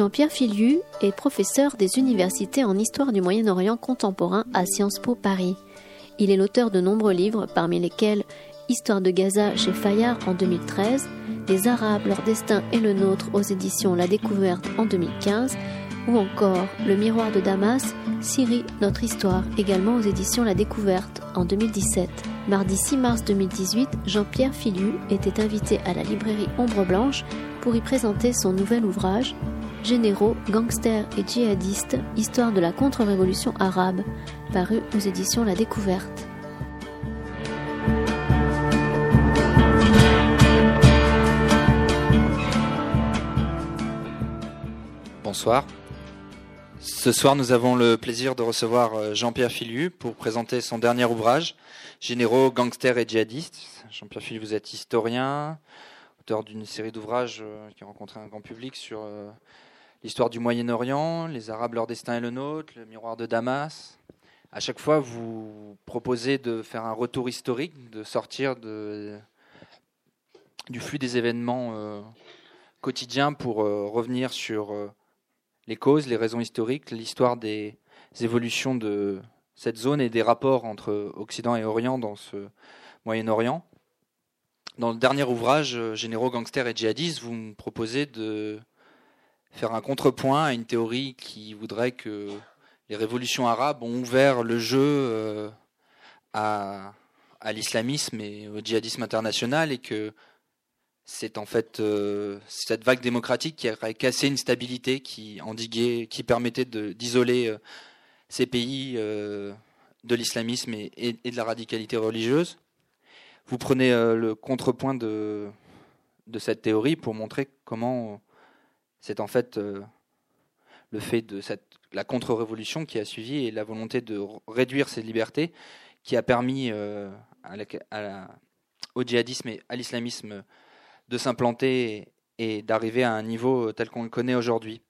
Jean-Pierre Filiu est professeur des universités en histoire du Moyen-Orient contemporain à Sciences Po Paris. Il est l'auteur de nombreux livres, parmi lesquels Histoire de Gaza chez Fayard en 2013, Les Arabes, leur destin et le nôtre aux éditions La Découverte en 2015, ou encore Le Miroir de Damas, Syrie, notre histoire, également aux éditions La Découverte en 2017. Mardi 6 mars 2018, Jean-Pierre Filiu était invité à la librairie Ombre Blanche pour y présenter son nouvel ouvrage Généraux, gangsters et djihadistes, histoire de la contre-révolution arabe, paru aux éditions La Découverte. Bonsoir. Ce soir, nous avons le plaisir de recevoir euh, Jean-Pierre Filiu pour présenter son dernier ouvrage, Généraux, gangsters et djihadistes. Jean-Pierre Filiu, vous êtes historien, auteur d'une série d'ouvrages euh, qui ont rencontré un grand public sur euh, l'histoire du Moyen-Orient, les Arabes, leur destin et le nôtre, le miroir de Damas. À chaque fois, vous proposez de faire un retour historique, de sortir du flux des événements euh, quotidiens pour euh, revenir sur euh, les causes, les raisons historiques, l'histoire des évolutions de cette zone et des rapports entre Occident et Orient dans ce Moyen-Orient. Dans le dernier ouvrage, Généraux, gangsters et djihadistes, vous me proposez de faire un contrepoint à une théorie qui voudrait que les révolutions arabes ont ouvert le jeu euh, à, l'islamisme et au djihadisme international et que c'est en fait euh, cette vague démocratique qui a cassé une stabilité, qui endiguait, qui permettait d'isoler euh, ces pays de l'islamisme et, de la radicalité religieuse. Vous prenez le contrepoint de cette théorie pour montrer comment c'est en fait euh, le fait de la contre-révolution qui a suivi et la volonté de réduire ces libertés qui a permis euh, au djihadisme et à l'islamisme de s'implanter et, d'arriver à un niveau tel qu'on le connaît aujourd'hui.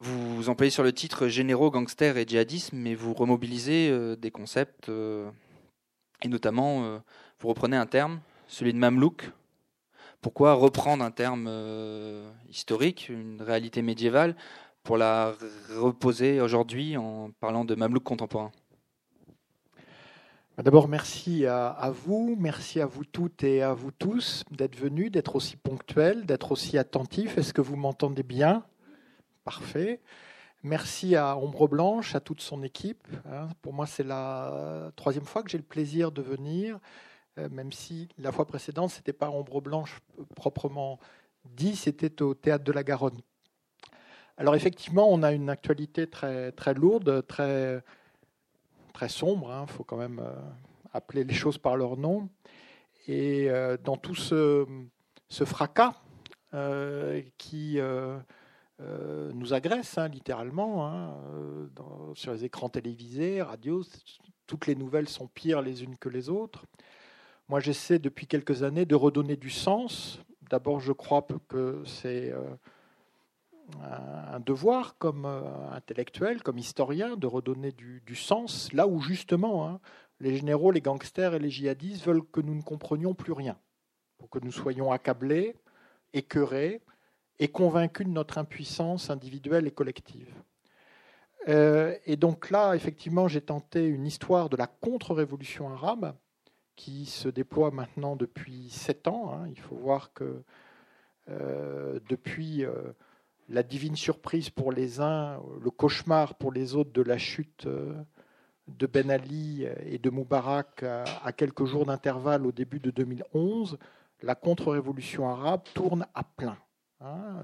Vous vous employez sur le titre généraux, gangsters et djihadisme, mais vous remobilisez euh, des concepts et notamment vous reprenez un terme, celui de mamelouk, pourquoi reprendre un terme euh, historique, une réalité médiévale, pour la reposer aujourd'hui en parlant de mamelouk contemporain D'abord, merci à, à, vous, merci à vous toutes et à vous tous d'être venus, d'être aussi ponctuels, d'être aussi attentifs. Est-ce que vous m'entendez bien? Parfait. Merci à Ombre Blanche, à toute son équipe. Pour moi, c'est la troisième fois que j'ai le plaisir de venir. Euh, même si la fois précédente, ce n'était pas Ombre Blanche proprement dit, c'était au Théâtre de la Garonne. Alors effectivement, on a une actualité très, très lourde, très, très sombre, il hein, faut quand même euh, appeler les choses par leur nom. Et euh, dans tout ce, fracas euh, qui euh, nous agresse hein, littéralement hein, sur les écrans télévisés, radios, toutes les nouvelles sont pires les unes que les autres. Moi, j'essaie depuis quelques années de redonner du sens. D'abord, je crois que c'est euh, un devoir comme euh, intellectuel, comme historien, de redonner du, sens là où justement hein, les généraux, les gangsters et les djihadistes veulent que nous ne comprenions plus rien, pour que nous soyons accablés, écœurés et convaincus de notre impuissance individuelle et collective. Euh, et donc là, effectivement, j'ai tenté une histoire de la contre-révolution arabe qui se déploie maintenant depuis sept ans. Hein. Il faut voir que euh, depuis euh, la divine surprise pour les uns, le cauchemar pour les autres de la chute euh, de Ben Ali et de Moubarak à, quelques jours d'intervalle au début de 2011, la contre-révolution arabe tourne à plein, hein,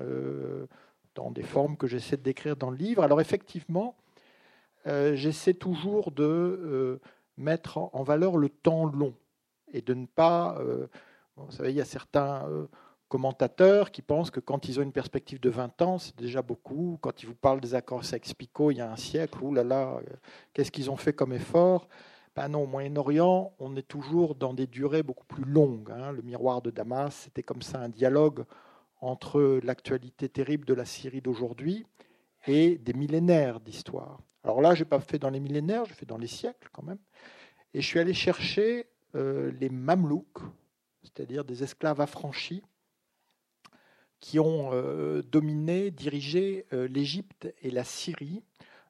dans des formes que j'essaie de décrire dans le livre. Alors effectivement, j'essaie toujours de mettre en valeur le temps long et de ne pas. Euh, vous savez, il y a certains euh, commentateurs qui pensent que quand ils ont une perspective de 20 ans, c'est déjà beaucoup. Quand ils vous parlent des accords Sykes-Picot il y a un siècle, là là, qu'est-ce qu'ils ont fait comme effort? Ben non, au Moyen-Orient, on est toujours dans des durées beaucoup plus longues. Hein. Le miroir de Damas, c'était comme ça un dialogue entre l'actualité terrible de la Syrie d'aujourd'hui et des millénaires d'histoire. Alors là, je n'ai pas fait dans les millénaires, j'ai fait dans les siècles quand même. Et je suis allé chercher les Mamelouks, c'est-à-dire des esclaves affranchis, qui ont dominé, dirigé l'Égypte et la Syrie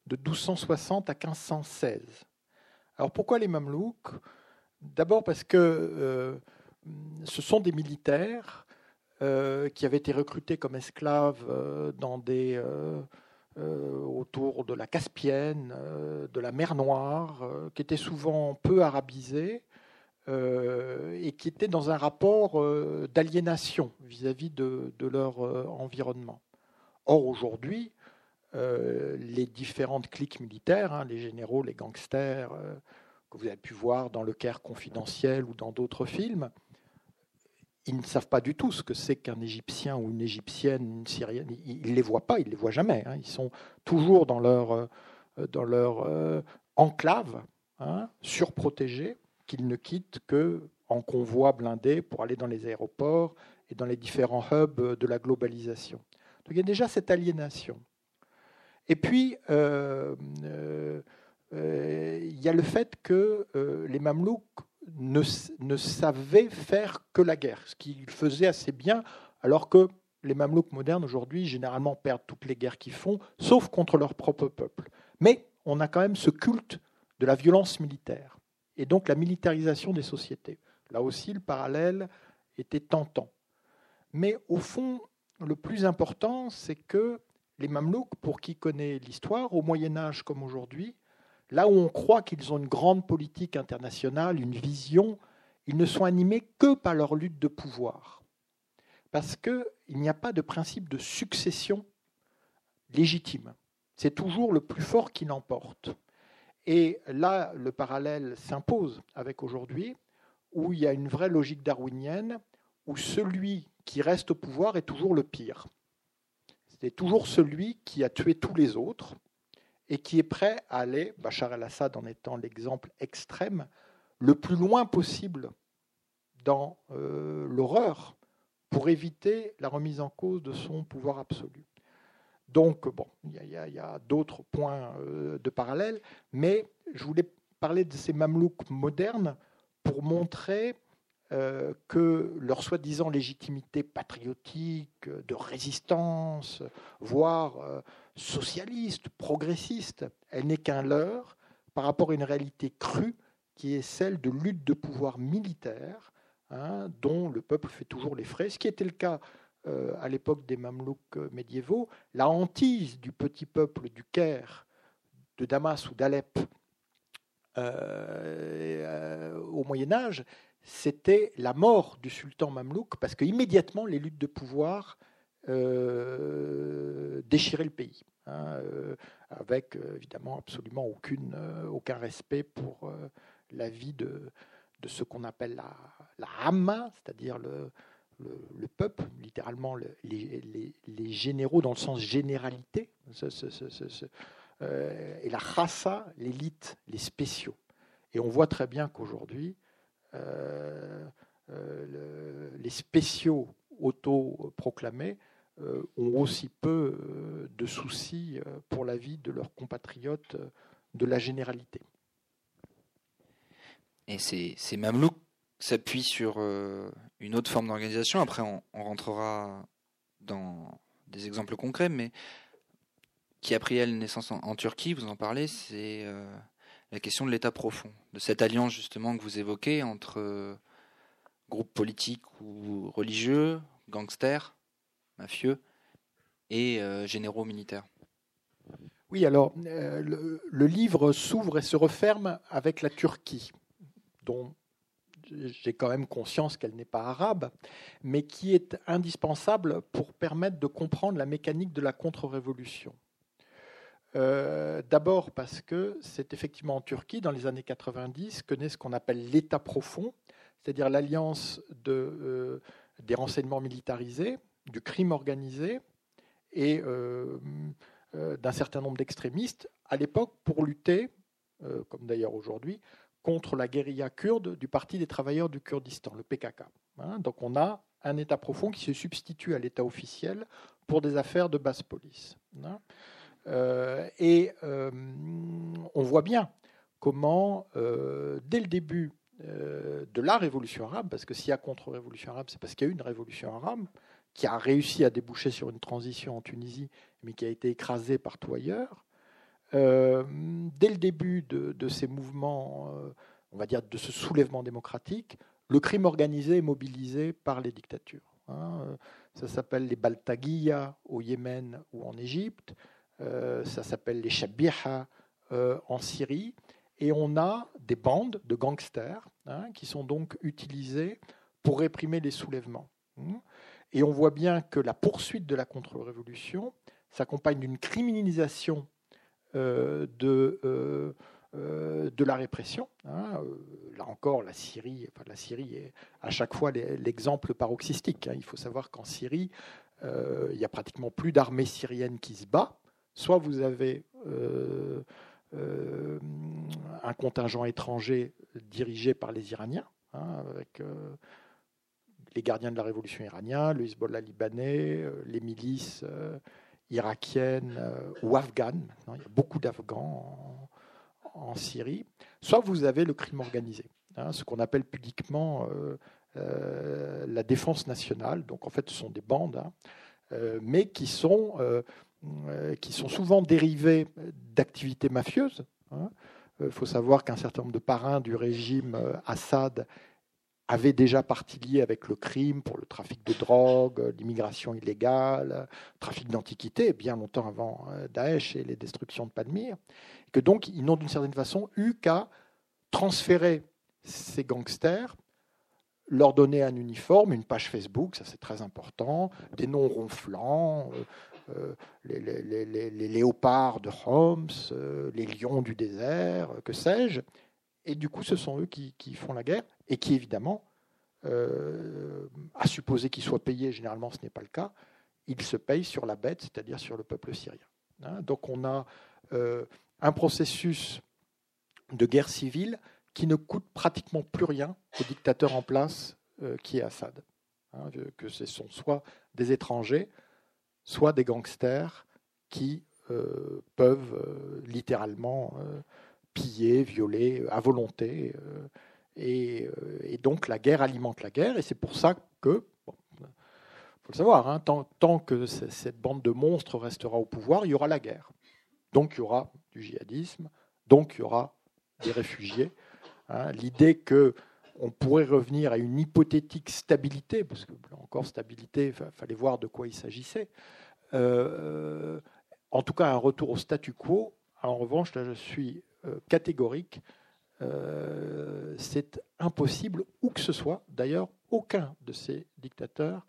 de 1260 à 1516. Alors pourquoi les Mamelouks? D'abord parce que ce sont des militaires euh, qui avaient été recrutés comme esclaves euh, euh, autour de la Caspienne, de la mer Noire, qui étaient souvent peu arabisés et qui étaient dans un rapport d'aliénation vis-à-vis de, leur environnement. Or, aujourd'hui, les différentes cliques militaires, hein, les généraux, les gangsters, que vous avez pu voir dans Le Caire confidentiel ou dans d'autres films, ils ne savent pas du tout ce que c'est qu'un Égyptien ou une Égyptienne, une Syrienne. Ils ne les voient pas, ils ne les voient jamais. Hein. Ils sont toujours dans leur, euh, dans leur euh, enclave, hein, surprotégés, qu'ils ne quittent que en convoi blindé pour aller dans les aéroports et dans les différents hubs de la globalisation. Donc il y a déjà cette aliénation. Et puis, euh, il y a le fait que les Mamelouks ne, ne savaient faire que la guerre, ce qu'ils faisaient assez bien, alors que les Mamelouks modernes aujourd'hui généralement perdent toutes les guerres qu'ils font, sauf contre leur propre peuple. Mais on a quand même ce culte de la violence militaire et donc la militarisation des sociétés. Là aussi, le parallèle était tentant. Mais au fond, le plus important, c'est que les Mamelouks, pour qui connaît l'histoire, au Moyen Âge comme aujourd'hui, Là où on croit qu'ils ont une grande politique internationale, une vision, ils ne sont animés que par leur lutte de pouvoir. Parce qu'il n'y a pas de principe de succession légitime. C'est toujours le plus fort qui l'emporte. Et là, le parallèle s'impose avec aujourd'hui, où il y a une vraie logique darwinienne, où celui qui reste au pouvoir est toujours le pire. C'est toujours celui qui a tué tous les autres, et qui est prêt à aller, Bachar el-Assad en étant l'exemple extrême, le plus loin possible dans euh, l'horreur pour éviter la remise en cause de son pouvoir absolu. Donc, bon, il y a, d'autres points euh, de parallèle, mais je voulais parler de ces mamelouks modernes pour montrer euh, que leur soi-disant légitimité patriotique, de résistance, voire euh, socialiste, progressiste, elle n'est qu'un leurre par rapport à une réalité crue qui est celle de lutte de pouvoir militaire, hein, dont le peuple fait toujours les frais, ce qui était le cas euh, à l'époque des Mamelouks médiévaux. La hantise du petit peuple du Caire, de Damas ou d'Alep au Moyen Âge, c'était la mort du sultan mamelouk, parce qu'immédiatement, les luttes de pouvoir euh, déchiraient le pays, hein, euh, avec euh, évidemment absolument aucune, aucun respect pour la vie de, de ce qu'on appelle la, la Hamma, c'est-à-dire le, le, peuple, littéralement les, généraux dans le sens généralité, et la Khassa, l'élite, les spéciaux. Et on voit très bien qu'aujourd'hui, euh, euh, les spéciaux autoproclamés euh, ont aussi peu de soucis pour la vie de leurs compatriotes de la généralité. Et ces, ces mamelouks s'appuient sur une autre forme d'organisation. Après, on, rentrera dans des exemples concrets, mais qui a pris elle naissance en, Turquie, vous en parlez, c'est la question de l'État profond, de cette alliance justement que vous évoquez entre euh, groupes politiques ou religieux, gangsters, mafieux et euh, généraux militaires. Oui, alors euh, le, livre s'ouvre et se referme avec la Turquie, dont j'ai quand même conscience qu'elle n'est pas arabe, mais qui est indispensable pour permettre de comprendre la mécanique de la contre-révolution. Euh, d'abord parce que c'est effectivement en Turquie, dans les années 90, que naît ce qu'on appelle l'État profond, c'est-à-dire l'alliance de, euh, des renseignements militarisés, du crime organisé et euh, d'un certain nombre d'extrémistes, à l'époque pour lutter, comme d'ailleurs aujourd'hui, contre la guérilla kurde du Parti des travailleurs du Kurdistan, le PKK. Hein. donc on a un État profond qui se substitue à l'État officiel pour des affaires de basse police. Hein. Euh, et euh, on voit bien comment, euh, dès le début de la révolution arabe, parce que s'il y a contre-révolution arabe, c'est parce qu'il y a eu une révolution arabe qui a réussi à déboucher sur une transition en Tunisie, mais qui a été écrasée par tout ailleurs. dès le début de, ces mouvements, on va dire de ce soulèvement démocratique, le crime organisé est mobilisé par les dictatures. Hein. Ça s'appelle les Baltagiya au Yémen ou en Égypte. Euh, ça s'appelle les Shabiha euh, en Syrie. Et on a des bandes de gangsters hein, qui sont donc utilisées pour réprimer les soulèvements. Hein. Et on voit bien que la poursuite de la contre-révolution s'accompagne d'une criminalisation euh, de euh, de la répression. Hein, euh, là encore, la Syrie, la Syrie est à chaque fois l'exemple paroxystique. Hein. Il faut savoir qu'en Syrie, euh, il y a pratiquement plus d'armée syrienne qui se bat. Soit vous avez un contingent étranger dirigé par les Iraniens, hein, avec les gardiens de la révolution iranienne, le Hezbollah libanais, les milices irakiennes ou afghanes. il y a beaucoup d'Afghans en Syrie, soit vous avez le crime organisé, hein, ce qu'on appelle pudiquement euh, euh, la défense nationale. Donc en fait, ce sont des bandes, hein, euh, mais qui sont, qui sont souvent dérivées d'activités mafieuses. Il hein. faut savoir qu'un certain nombre de parrains du régime Assad avaient déjà partie liée avec le crime pour le trafic de drogue, l'immigration illégale, le trafic d'antiquités, bien longtemps avant Daesh et les destructions de Palmyre que donc ils n'ont d'une certaine façon eu qu'à transférer ces gangsters, leur donner un uniforme, une page Facebook, ça c'est très important, des noms ronflants, euh, euh, les, léopards de Homs, euh, les lions du désert, que sais-je. Et du coup, ce sont eux qui, font la guerre et qui, évidemment, à supposer qu'ils soient payés, généralement ce n'est pas le cas, ils se payent sur la bête, c'est-à-dire sur le peuple syrien. Hein, donc on a un processus de guerre civile qui ne coûte pratiquement plus rien au dictateur en place euh, qui est Assad. Hein, que ce sont soit des étrangers, soit des gangsters qui euh, peuvent euh, littéralement piller, violer à volonté. Et, donc la guerre alimente la guerre, et c'est pour ça que, il faut le savoir, hein, tant que cette bande de monstres restera au pouvoir, il y aura la guerre. Donc il y aura du djihadisme, donc il y aura des réfugiés. Hein. L'idée que on pourrait revenir à une hypothétique stabilité, parce que encore stabilité, il fallait voir de quoi il s'agissait. Euh, en tout cas, un retour au statu quo. En revanche, là, je suis euh, catégorique. Euh, c'est impossible, où que ce soit. D'ailleurs, aucun de ces dictateurs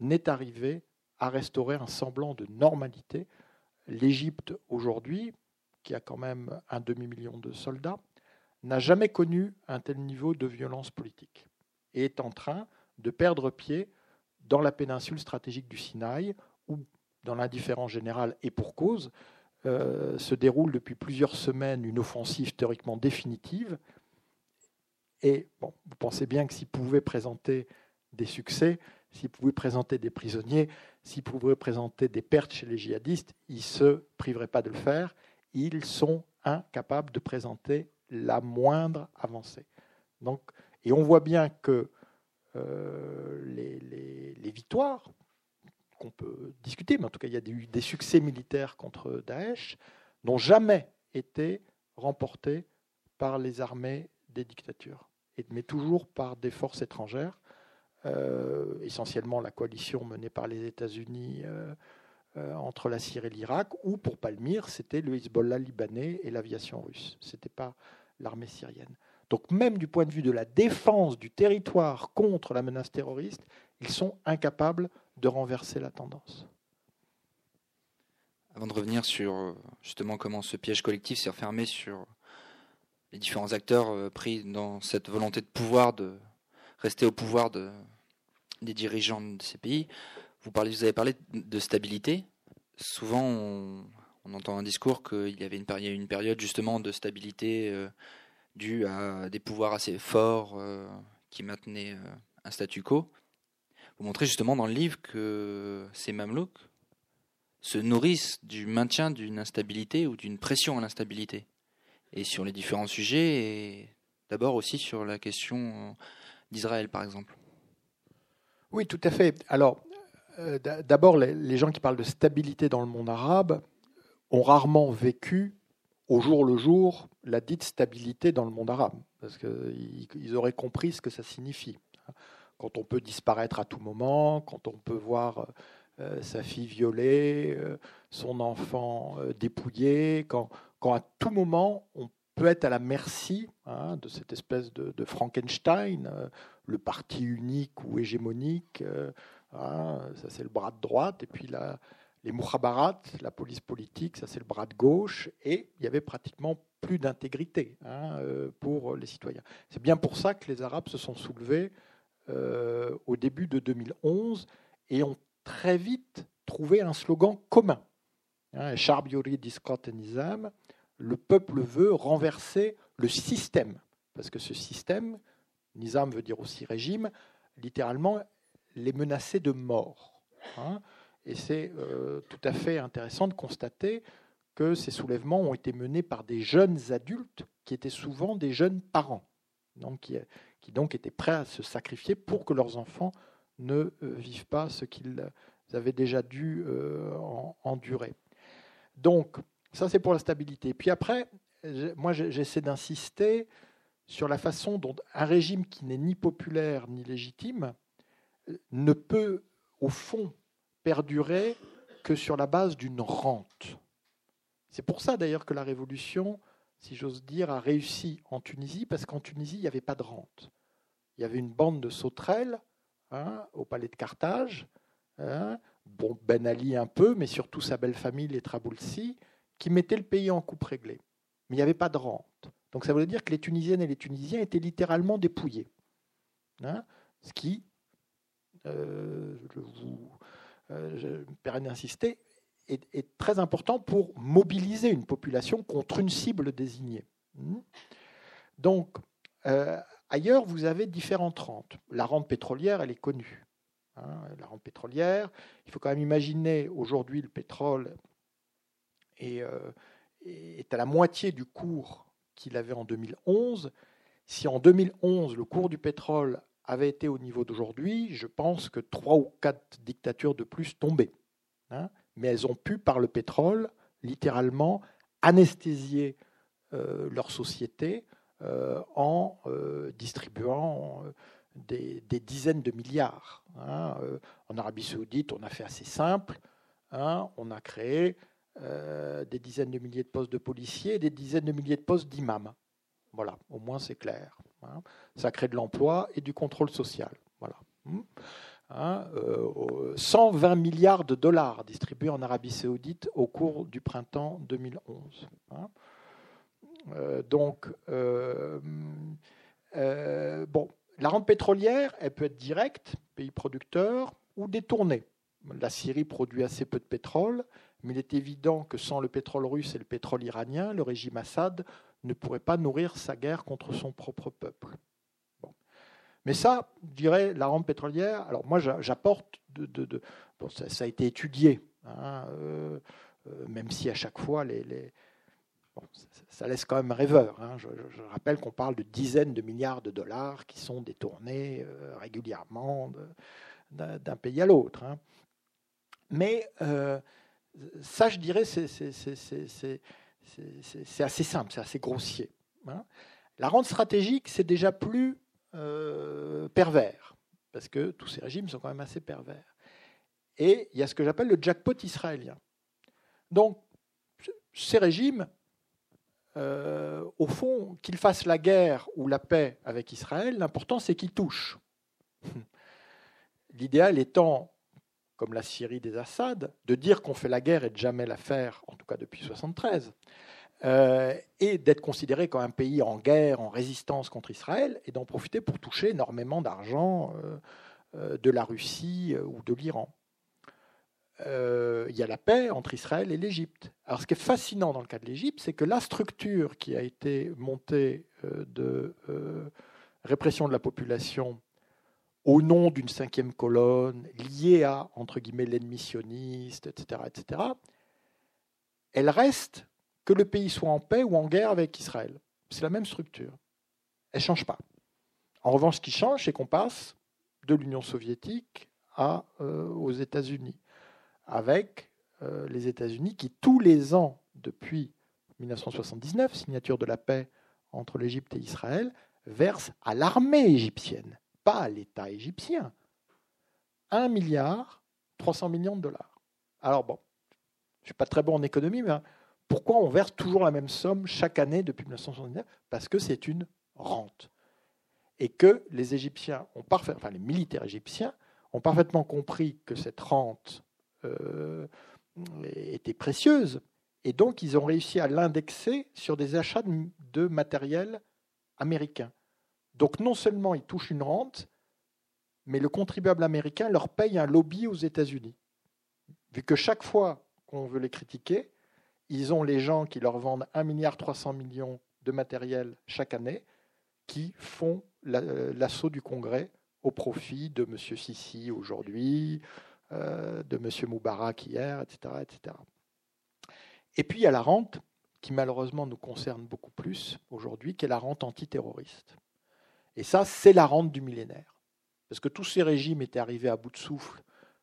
n'est arrivé à restaurer un semblant de normalité l'Égypte aujourd'hui, qui a quand même un demi-million de soldats, n'a jamais connu un tel niveau de violence politique et est en train de perdre pied dans la péninsule stratégique du Sinaï, où, dans l'indifférence générale et pour cause, euh, se déroule depuis plusieurs semaines une offensive théoriquement définitive. Et bon, vous pensez bien que s'il pouvait présenter des succès, s'il pouvait présenter des prisonniers, s'ils pouvaient présenter des pertes chez les djihadistes, ils ne se priveraient pas de le faire. Ils sont incapables de présenter la moindre avancée. Donc, et on voit bien que euh, les, victoires, qu'on peut discuter, mais en tout cas il y a eu des succès militaires contre Daesh, n'ont jamais été remportés par les armées des dictatures, mais toujours par des forces étrangères. Euh, essentiellement la coalition menée par les États-Unis euh, euh, entre la Syrie et l'Irak, ou pour Palmyre, c'était le Hezbollah libanais et l'aviation russe. Ce n'était pas l'armée syrienne. Donc même du point de vue de la défense du territoire contre la menace terroriste, ils sont incapables de renverser la tendance. Avant de revenir sur justement comment ce piège collectif s'est refermé sur les différents acteurs pris dans cette volonté de pouvoir de rester au pouvoir de, des dirigeants de ces pays. Vous, avez parlé de stabilité. Souvent, on, entend un discours qu'il y avait une, période, justement de stabilité euh, due à des pouvoirs assez forts euh, qui maintenaient euh, un statu quo. Vous montrez justement dans le livre que ces mamelouks se nourrissent du maintien d'une instabilité ou d'une pression à l'instabilité. Et sur les différents sujets, D'abord aussi sur la question d'Israël, par exemple. Oui, tout à fait. Alors, d'abord, les gens qui parlent de stabilité dans le monde arabe ont rarement vécu au jour le jour la dite stabilité dans le monde arabe, parce qu'ils auraient compris ce que ça signifie. Quand on peut disparaître à tout moment, quand on peut voir euh, sa fille violée, euh, son enfant euh, dépouillé, quand, quand, à tout moment on peut être à la merci hein, de cette espèce de, Frankenstein, le parti unique ou hégémonique, hein, ça c'est le bras de droite, et puis la, les Mouhabarat, la police politique, ça c'est le bras de gauche, et il y avait pratiquement plus d'intégrité hein, pour les citoyens. C'est bien pour ça que les Arabes se sont soulevés au début de 2011 et ont très vite trouvé un slogan commun. Hein, Nizam, le peuple veut renverser le système, parce que ce système, Nizam veut dire aussi régime, littéralement les menacer de mort. Hein. Et c'est euh, tout à fait intéressant de constater que ces soulèvements ont été menés par des jeunes adultes qui étaient souvent des jeunes parents, donc qui, qui donc étaient prêts à se sacrifier pour que leurs enfants ne euh, vivent pas ce qu'ils avaient déjà dû euh, endurer. Donc, ça c'est pour la stabilité. Puis après, moi j'essaie d'insister sur la façon dont un régime qui n'est ni populaire ni légitime euh, ne peut, au fond, perdurer que sur la base d'une rente. C'est pour ça d'ailleurs que la révolution, si j'ose dire, a réussi en Tunisie, parce qu'en Tunisie, il n'y avait pas de rente. Il y avait une bande de sauterelles Hein, au palais de Carthage. Hein, bon, Ben Ali un peu, mais surtout sa belle famille, les Traboulsi, qui mettaient le pays en coupe réglée. Mais il n'y avait pas de rente. Donc ça voulait dire que les Tunisiennes et les Tunisiens étaient littéralement dépouillés. Hein, ce qui, euh, je, vous, euh, me permets d'insister, est, très important pour mobiliser une population contre une cible désignée. Hmm? Donc, euh, Ailleurs, vous avez différentes rentes. La rente pétrolière, elle est connue. Hein, la rente pétrolière, il faut quand même imaginer aujourd'hui le pétrole est, euh, à la moitié du cours qu'il avait en 2011. Si en 2011 le cours du pétrole avait été au niveau d'aujourd'hui, je pense que trois ou quatre dictatures de plus tombaient. Hein. Mais elles ont pu, par le pétrole, littéralement anesthésier euh, leur société euh, en euh, distribuant des, dizaines de milliards. Hein. En Arabie saoudite, on a fait assez simple. Hein. On a créé des dizaines de milliers de postes de policiers et des dizaines de milliers de postes d'imams. Voilà, au moins c'est clair. Hein. Ça crée de l'emploi et du contrôle social. Voilà. 120 milliards de dollars distribués en Arabie saoudite au cours du printemps 2011. Euh, donc, euh, euh, bon, la rente pétrolière, elle peut être directe, pays producteur, ou détournée. La Syrie produit assez peu de pétrole, mais il est évident que sans le pétrole russe et le pétrole iranien, le régime Assad ne pourrait pas nourrir sa guerre contre son propre peuple. Mais ça, je dirais, la rente pétrolière, alors moi j'apporte, de, ça, a été étudié, hein, même si à chaque fois les, ça laisse quand même rêveur. Hein. Je, rappelle qu'on parle de dizaines de milliards de dollars qui sont détournés euh, régulièrement d'un pays à l'autre. Hein. Mais euh, ça, je dirais, c'est assez simple, c'est assez grossier. La rente stratégique, c'est déjà plus euh, pervers, parce que tous ces régimes sont quand même assez pervers. Et il y a ce que j'appelle le jackpot israélien. Donc, ces régimes euh, au fond, qu'il fasse la guerre ou la paix avec Israël, l'important c'est qu'il touche. L'idéal étant, comme la Syrie des Assad, de dire qu'on fait la guerre et de jamais la faire, en tout cas depuis 1973, euh, et d'être considéré comme un pays en guerre, en résistance contre Israël, et d'en profiter pour toucher énormément d'argent euh, de la Russie ou de l'Iran. Euh, il y a la paix entre Israël et l'Égypte. Alors ce qui est fascinant dans le cas de l'Égypte, c'est que la structure qui a été montée euh, de euh, répression de la population au nom d'une cinquième colonne, liée à, entre guillemets, l'ennemi etc., etc., elle reste que le pays soit en paix ou en guerre avec Israël. C'est la même structure. elle ne change pas. En revanche, ce qui change, c'est qu'on passe de l'Union soviétique euh, aux États-Unis, avec euh, les États-Unis qui, tous les ans, depuis 1979, signature de la paix entre l'Égypte et Israël, versent à l'armée égyptienne, pas à l'État égyptien, 1 milliard 300 millions de dollars. Alors bon, je ne suis pas très bon en économie, mais pourquoi on verse toujours la même somme chaque année depuis 1979 Parce que c'est une rente. Et que les Égyptiens ont parfait, les militaires égyptiens ont parfaitement compris que cette rente euh, était précieuse, et donc ils ont réussi à l'indexer sur des achats de matériel américain. Donc non seulement ils touchent une rente, mais le contribuable américain leur paye un lobby aux États-Unis. Vu que chaque fois qu'on veut les critiquer, ils ont les gens qui leur vendent 1,3 milliard de matériel chaque année qui font euh, l'assaut du Congrès au profit de M. Sisi aujourd'hui, euh, de M. Moubarak hier, etc., etc. Et puis il y a la rente qui malheureusement nous concerne beaucoup plus aujourd'hui, qui est la rente antiterroriste. Et ça, c'est la rente du millénaire. Parce que tous ces régimes étaient arrivés à bout de souffle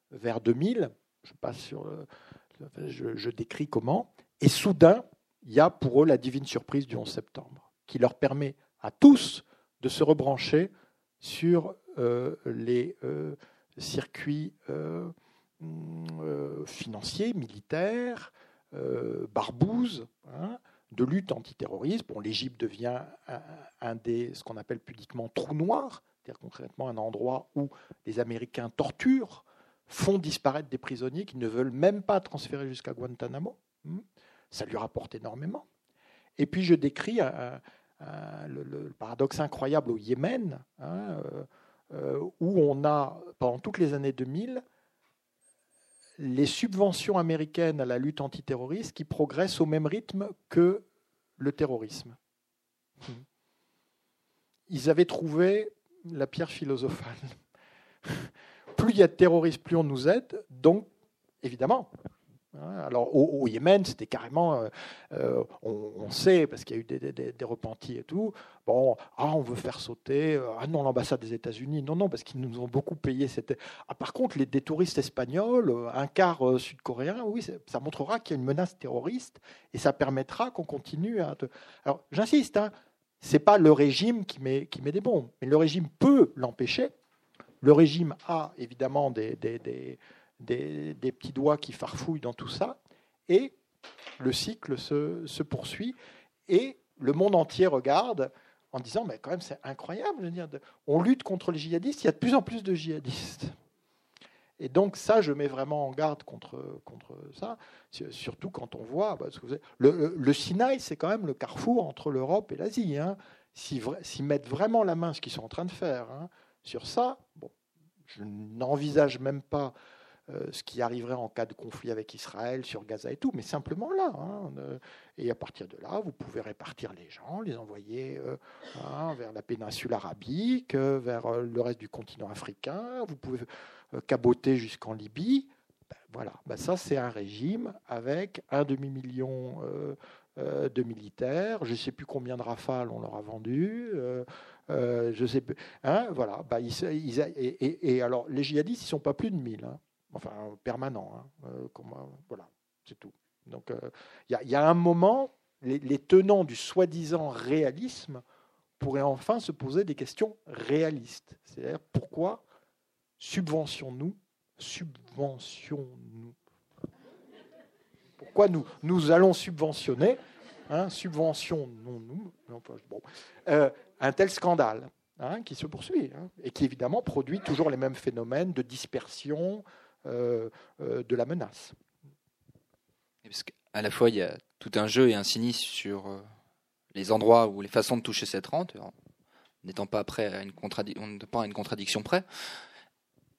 vers 2000. Je passe sur, je, décris comment. Et soudain, il y a pour eux la divine surprise du 11 septembre, qui leur permet à tous de se rebrancher sur euh, les euh, circuits euh, financiers, militaires, barbouzes, hein, de lutte antiterroriste. Bon, L'Égypte devient un, un, des, ce qu'on appelle pudiquement, trous noirs, c'est-à-dire concrètement un endroit où les Américains torturent, font disparaître des prisonniers qui ne veulent même pas transférer jusqu'à Guantanamo. Ça lui rapporte énormément. Et puis je décris le, paradoxe incroyable au Yémen, hein, euh, euh, où on a, pendant toutes les années 2000, les subventions américaines à la lutte antiterroriste qui progressent au même rythme que le terrorisme. Hmm. Ils avaient trouvé la pierre philosophale. plus il y a de terroristes, plus on nous aide. Donc, évidemment, alors au, Yémen, c'était carrément, euh, euh, on, sait parce qu'il y a eu des, repentis et tout. Bon, ah, on veut faire sauter. Euh, ah non, l'ambassade des États-Unis, non, non, parce qu'ils nous ont beaucoup payé. Ah, par contre, les des touristes espagnols, un quart sud-coréen, oui, ça montrera qu'il y a une menace terroriste et ça permettra qu'on continue à. Alors, j'insiste. Hein, c'est pas le régime qui met, qui met des bombes, mais le régime peut l'empêcher. Le régime a évidemment des, des, des, petits doigts qui farfouillent dans tout ça, et le cycle se, poursuit, et le monde entier regarde en disant, mais quand même c'est incroyable, on lutte contre les djihadistes, il y a de plus en plus de djihadistes. Et donc ça, je mets vraiment en garde contre, contre ça, surtout quand on voit, que le, le, Sinaï, c'est quand même le carrefour entre l'Europe et l'Asie. Hein. S'ils mettent vraiment la main, ce qu'ils sont en train de faire, hein, sur ça, bon, je n'envisage même pas ce qui arriverait en cas de conflit avec Israël sur Gaza et tout, mais simplement là. Hein, et à partir de là, vous pouvez répartir les gens, les envoyer euh, hein, vers la péninsule arabique, euh, vers le reste du continent africain. Vous pouvez caboter jusqu'en Libye. Ben, voilà, ben, ça c'est un régime avec un demi-million de militaires. Je ne sais plus combien de rafales on leur a vendu. je sais plus. Hein, voilà. Ben, et, alors, les djihadistes, ils ne sont pas plus de 1000 enfin permanent. Hein, euh, euh, voilà, c'est tout. Donc euh, il y, a un moment, les, tenants du soi-disant réalisme pourraient enfin se poser des questions réalistes. C'est-à-dire pourquoi subventionnons-nous subventionnons-nous Pourquoi nous, nous allons subventionner hein, subventionnons-nous bon, un tel scandale hein, qui se poursuit et qui évidemment produit toujours les mêmes phénomènes de dispersion, euh, euh, de la menace. Parce qu'à la fois, il y a tout un jeu et un sinistre sur euh, les endroits ou les façons de toucher cette rente, n'étant pas prêt à une, pas à une contradiction près.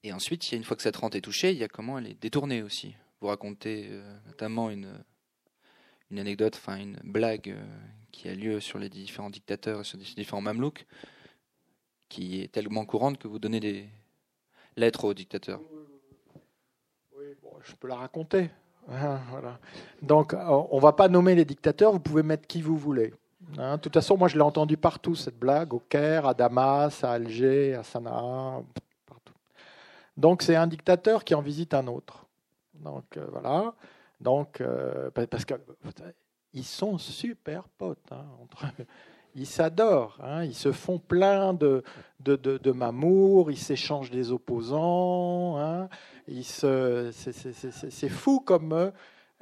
Et ensuite, une fois que cette rente est touchée, il y a comment elle est détournée aussi. Vous racontez notamment une, une anecdote, enfin une blague qui a lieu sur les différents dictateurs et sur les différents mamelouks, qui est tellement courante que vous donnez des lettres aux dictateurs je peux la raconter. Hein. Donc, euh, on ne va pas nommer les dictateurs, vous pouvez mettre qui vous voulez. Hein, de toute façon, moi, je l'ai entendu partout, cette blague, au Caire, à Damas, à Alger, à Sanaa, partout. Donc, c'est un dictateur qui en visite un autre. Donc, euh, voilà. Donc, euh, parce qu'ils sont super potes. Hein, ils s'adorent, hein, ils se font plein de, de, de, mamour, ils s'échangent des opposants. C'est fou comme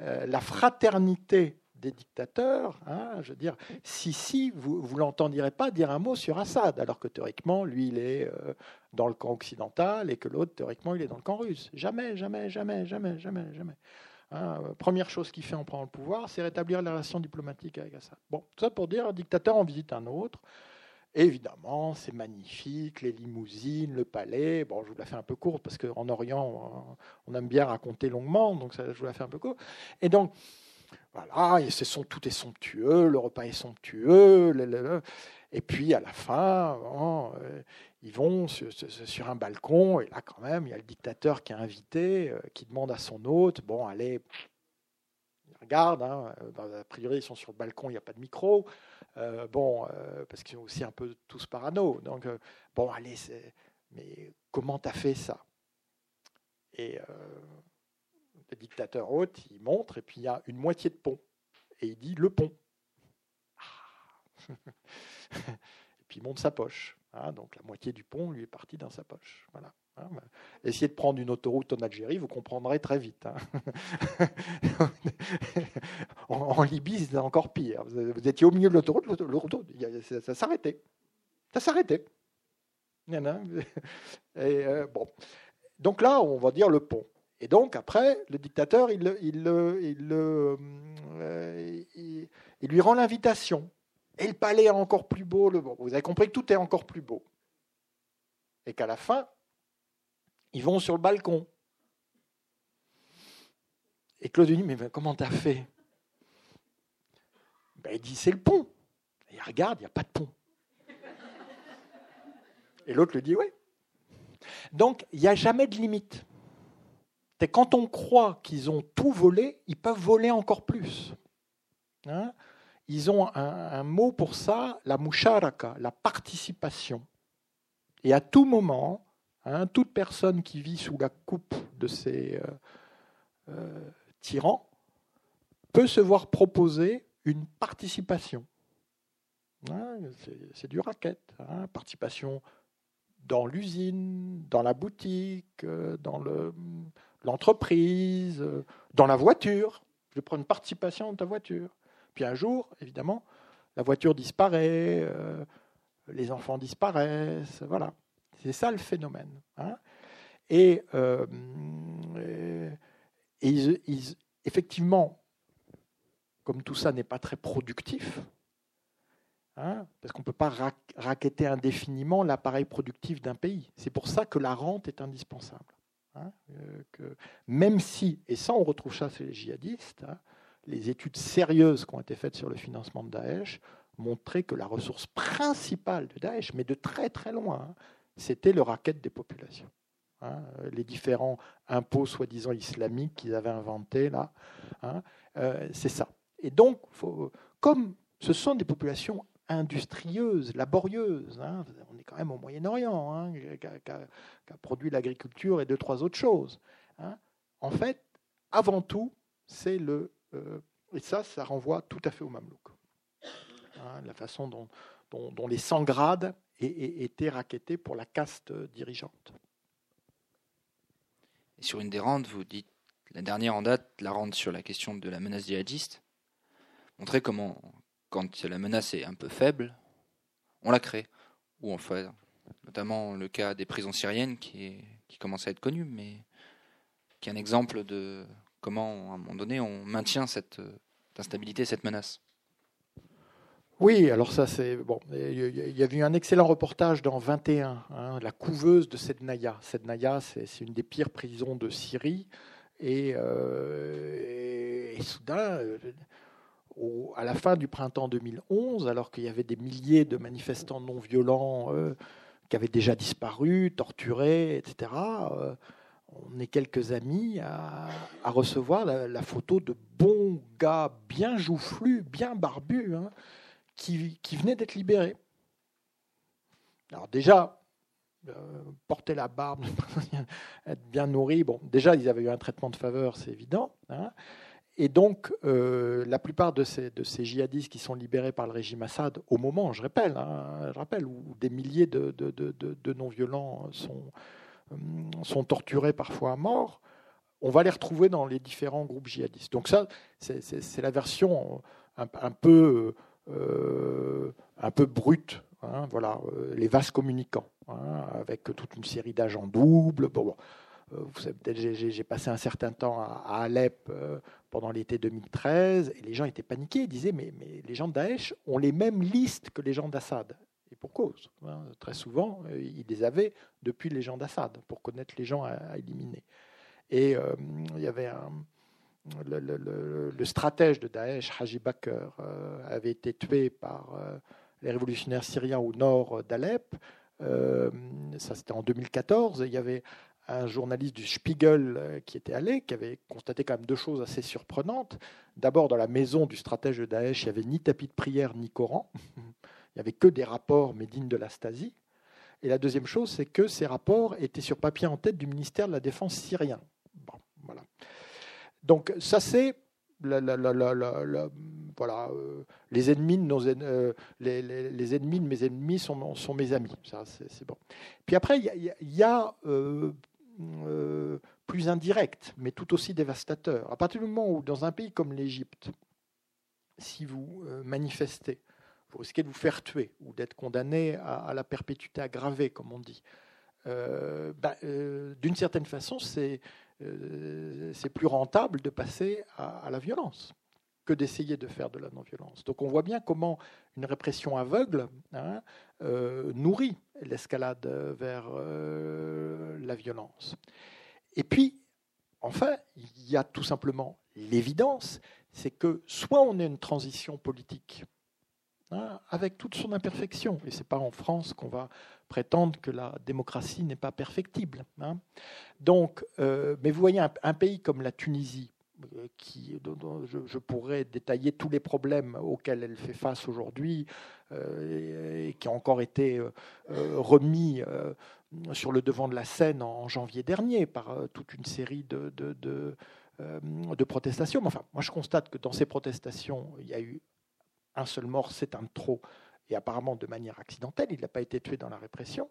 euh, la fraternité des dictateurs. Hein, je veux dire, si, si, vous ne l'entendirez pas dire un mot sur Assad, alors que théoriquement, lui, il est euh, dans le camp occidental et que l'autre, théoriquement, il est dans le camp russe. Jamais, jamais, jamais, jamais, jamais, jamais. Hein, euh, première chose qu'il fait en prenant le pouvoir, c'est rétablir les relations diplomatiques avec Assad. Bon, ça pour dire, un dictateur en visite un autre. Évidemment, c'est magnifique, les limousines, le palais. Bon, je vous la fais un peu courte parce qu'en Orient, on aime bien raconter longuement, donc ça, je vous la fais un peu courte. Et donc, voilà, et son, tout est somptueux, le repas est somptueux. et puis à la fin, euh, ils vont sur, un balcon, et là quand même, il y a le dictateur qui est invité, euh, qui demande à son hôte, bon, allez, regarde, hein, a priori ils sont sur le balcon, il n'y a pas de micro, euh, bon, parce qu'ils sont aussi un peu tous parano, donc bon, allez, mais comment t'as fait ça? Et le dictateur hôte, il montre, et puis il y a une moitié de pont. Et il dit le pont. Ah. et puis il monte sa poche. Hein, donc la moitié du pont lui est partie dans sa poche. Voilà. Hein, bah, essayez de prendre une autoroute en Algérie, vous comprendrez très vite. Hein. en, Libye, c'est encore pire. Vous étiez au milieu de l'autoroute, l'autoroute, ça s'arrêtait. Ça s'arrêtait. Et, euh, bon. Donc là, on va dire le pont. Et donc, après, le dictateur, il, il, euh, il, il lui rend l'invitation. Et le palais est encore plus beau. Vous avez compris que tout est encore plus beau. Et qu'à la fin, ils vont sur le balcon. Et Claude dit, mais comment t'as fait? Ben, Il dit, c'est le pont. Et il regarde, il n'y a pas de pont. Et l'autre lui dit, oui. Donc, il n'y a jamais de limite quand on croit qu'ils ont tout volé, ils peuvent voler encore plus. Hein? Ils ont un, mot pour ça, la musharaka, la participation. Et à tout moment, hein, toute personne qui vit sous la coupe de ces euh, euh, tyrans peut se voir proposer une participation. Hein, c'est du racket, participation dans l'usine, dans la boutique, euh, dans le, l'entreprise, dans la voiture. Je prends une participation dans ta voiture. Puis un jour, évidemment, la voiture disparaît, les enfants disparaissent, voilà. C'est ça le phénomène. Hein. Et, euh, effectivement, comme tout ça n'est pas très productif, hein, parce qu'on ne peut pas raqueter indéfiniment l'appareil productif d'un pays. C'est pour ça que la rente est indispensable. Hein, euh, même si, et ça on retrouve ça chez les djihadistes, les études sérieuses qui ont été faites sur le financement de Daesh montraient que la ressource principale de Daesh, mais de très très loin, c'était le racket des populations. les différents impôts soi-disant islamiques qu'ils avaient inventés là, euh, c'est ça. Et donc, comme ce sont des populations industrieuse, laborieuse. Hein. On est quand même au Moyen-Orient, hein, qui, a, produit l'agriculture et deux, trois autres choses. Hein. En fait, avant tout, c'est le. Euh, et ça, ça renvoie tout à fait au Mamelouk. la façon dont, dont, les 100 grades étaient raquettés pour la caste dirigeante. Et sur une des rentes, vous dites la dernière en date, la rente sur la question de la menace djihadiste. Montrez comment, quand la menace est un peu faible, on la crée. Ou en fait, notamment le cas des prisons syriennes qui, qui commence à être connu, mais qui est un exemple de comment, à un moment donné, on maintient cette, instabilité, cette menace. Oui, alors ça c'est bon. Il y a eu un excellent reportage dans 21, hein, la couveuse de Sednaya. Sednaya, c'est une des pires prisons de Syrie, et, euh, soudain, euh, à la fin du printemps 2011, alors qu'il y avait des milliers de manifestants non violents euh, qui avaient déjà disparu, torturés, etc., on est quelques amis à, recevoir la, photo de bons gars bien joufflus, bien barbus, hein, qui, qui venaient d'être libérés. Alors déjà, euh, porter la barbe, être bien nourri, bon, déjà ils avaient eu un traitement de faveur, c'est évident. Hein. Et donc, euh, la plupart de ces, de djihadistes qui sont libérés par le régime Assad, au moment, je rappelle, hein, je rappelle où des milliers de, non-violents sont, euh, sont torturés parfois à mort, on va les retrouver dans les différents groupes djihadistes. Donc ça, c'est la version un, peu, un peu brute, hein, voilà, euh, les vases communicants, hein, avec toute une série d'agents doubles. Bon, euh, vous savez, j'ai passé un certain temps à, Alep pendant l'été 2013, et les gens étaient paniqués, ils disaient, mais, les gens de Daesh ont les mêmes listes que les gens d'Assad. Et pour cause. Hein, très souvent, ils les avaient depuis les gens d'Assad, pour connaître les gens à éliminer. Et euh, il y avait un, le, stratège de Daesh, Haji Bakr, euh, avait été tué par euh, les révolutionnaires syriens au nord d'Alep. ça, c'était en 2014. il y avait un journaliste du Spiegel qui était allé, qui avait constaté quand même deux choses assez surprenantes. D'abord, dans la maison du stratège de Daesh, il n'y avait ni tapis de prière, ni Coran. Il n'y avait que des rapports, mais dignes de la Stasi. Et la deuxième chose, c'est que ces rapports étaient sur papier en tête du ministère de la Défense syrien. Voilà. Donc ça c'est euh, les ennemis de euh, mes ennemis sont, mes amis. Ça c'est bon. Puis après il y a, euh, plus indirect, mais tout aussi dévastateur. À partir du moment où dans un pays comme l'Égypte, si vous manifestez, vous risquez de vous faire tuer ou d'être condamné à, la perpétuité aggravée, comme on dit. Bah, d'une certaine façon, c'est euh, c'est plus rentable de passer à, la violence que d'essayer de faire de la non-violence. Donc on voit bien comment une répression aveugle hein, euh, nourrit l'escalade vers euh, la violence. Et puis, enfin, il y a tout simplement l'évidence, c'est que soit on a une transition politique Hein, avec toute son imperfection. Et ce n'est pas en France qu'on va prétendre que la démocratie n'est pas perfectible. Hein. Donc, euh, mais vous voyez, un, pays comme la Tunisie, euh, qui, dont, je, pourrais détailler tous les problèmes auxquels elle fait face aujourd'hui, euh, et, qui a encore été remis sur le devant de la scène en, janvier dernier par toute une série de, de, protestations. enfin, moi, je constate que dans ces protestations, il y a eu un seul mort, c'est un trop, et apparemment de manière accidentelle, il n'a pas été tué dans la répression,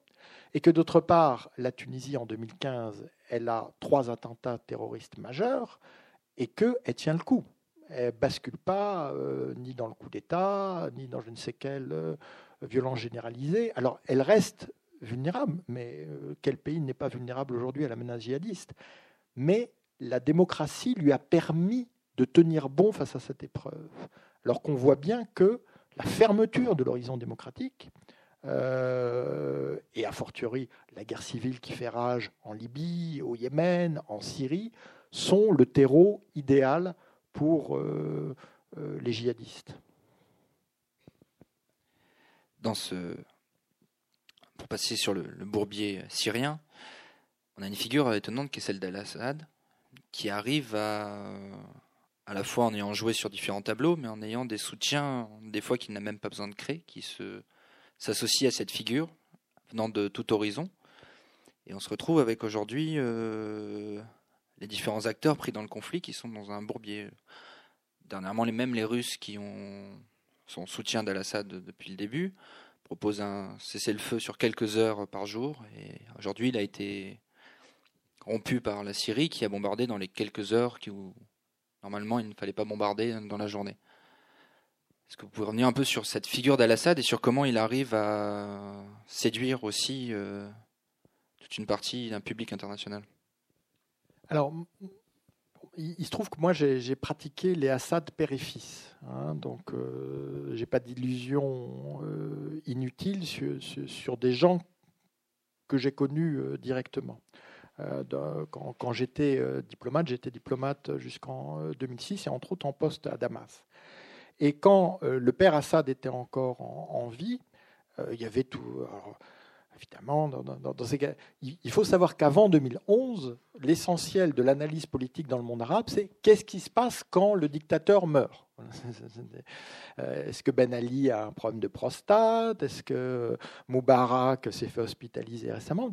et que d'autre part, la Tunisie en 2015, elle a trois attentats terroristes majeurs, et qu'elle tient le coup. Elle bascule pas euh, ni dans le coup d'État, ni dans je ne sais quelle euh, violence généralisée. Alors, elle reste vulnérable, mais euh, quel pays n'est pas vulnérable aujourd'hui à la menace djihadiste? Mais la démocratie lui a permis de tenir bon face à cette épreuve alors qu'on voit bien que la fermeture de l'horizon démocratique, euh, et a fortiori la guerre civile qui fait rage en Libye, au Yémen, en Syrie, sont le terreau idéal pour euh, euh, les djihadistes. Dans ce... Pour passer sur le, le, bourbier syrien, on a une figure étonnante qui est celle d'Al-Assad, qui arrive à à la fois en ayant joué sur différents tableaux, mais en ayant des soutiens, des fois qu'il n'a même pas besoin de créer, qui se s'associent à cette figure, venant de tout horizon. Et on se retrouve avec aujourd'hui euh, les différents acteurs pris dans le conflit qui sont dans un bourbier. Dernièrement, les mêmes les Russes qui ont son soutien d'Al-Assad depuis le début proposent un cessez-le-feu sur quelques heures par jour. Et aujourd'hui, il a été rompu par la Syrie qui a bombardé dans les quelques heures qui, Normalement, il ne fallait pas bombarder dans la journée. Est-ce que vous pouvez revenir un peu sur cette figure d'Al-Assad et sur comment il arrive à séduire aussi euh, toute une partie d'un public international? Alors, il se trouve que moi, j'ai pratiqué les Assad fils. Hein, donc, euh, j'ai pas d'illusion euh, inutile sur, sur, des gens que j'ai connus euh, directement. Euh, quand, j'étais euh, diplomate, j'étais diplomate jusqu'en 2006 euh, et entre autres en poste à Damas. Et quand le père Assad était encore en, vie, il y avait tout. Évidemment, il faut savoir qu'avant 2011, l'essentiel de l'analyse politique dans le monde arabe, c'est qu'est-ce qui se passe quand le dictateur meurt. Euh, Est-ce que Ben Ali a un problème de prostate? Est-ce que Moubarak s'est fait hospitaliser récemment?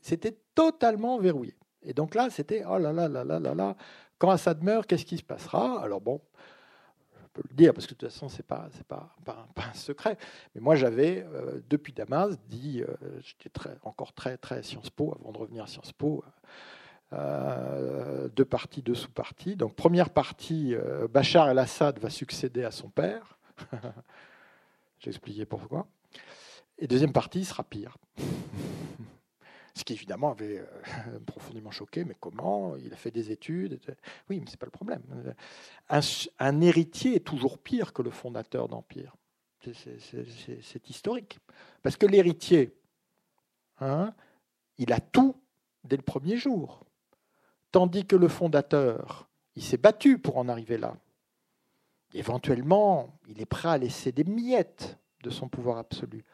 C'était totalement verrouillé. Et donc là, c'était oh là là là là là là, quand Assad meurt, qu'est-ce qui se passera? Alors bon, le dire parce que de toute façon c'est pas c'est pas, pas, un secret. Mais moi j'avais euh, depuis Damas dit, euh, j'étais très, encore très très Sciences Po avant de revenir à Sciences Po. Euh, deux parties, deux sous-parties. Donc première partie, Bachar el-Assad va succéder à son père. J'ai expliqué pourquoi. Et deuxième partie sera pire. Ce qui évidemment avait euh, profondément choqué, mais comment Il a fait des études. Oui, mais ce n'est pas le problème. Un, héritier est toujours pire que le fondateur d'empire. C'est historique. Parce que l'héritier, hein, il a tout dès le premier jour. Tandis que le fondateur, il s'est battu pour en arriver là. Éventuellement, il est prêt à laisser des miettes de son pouvoir absolu.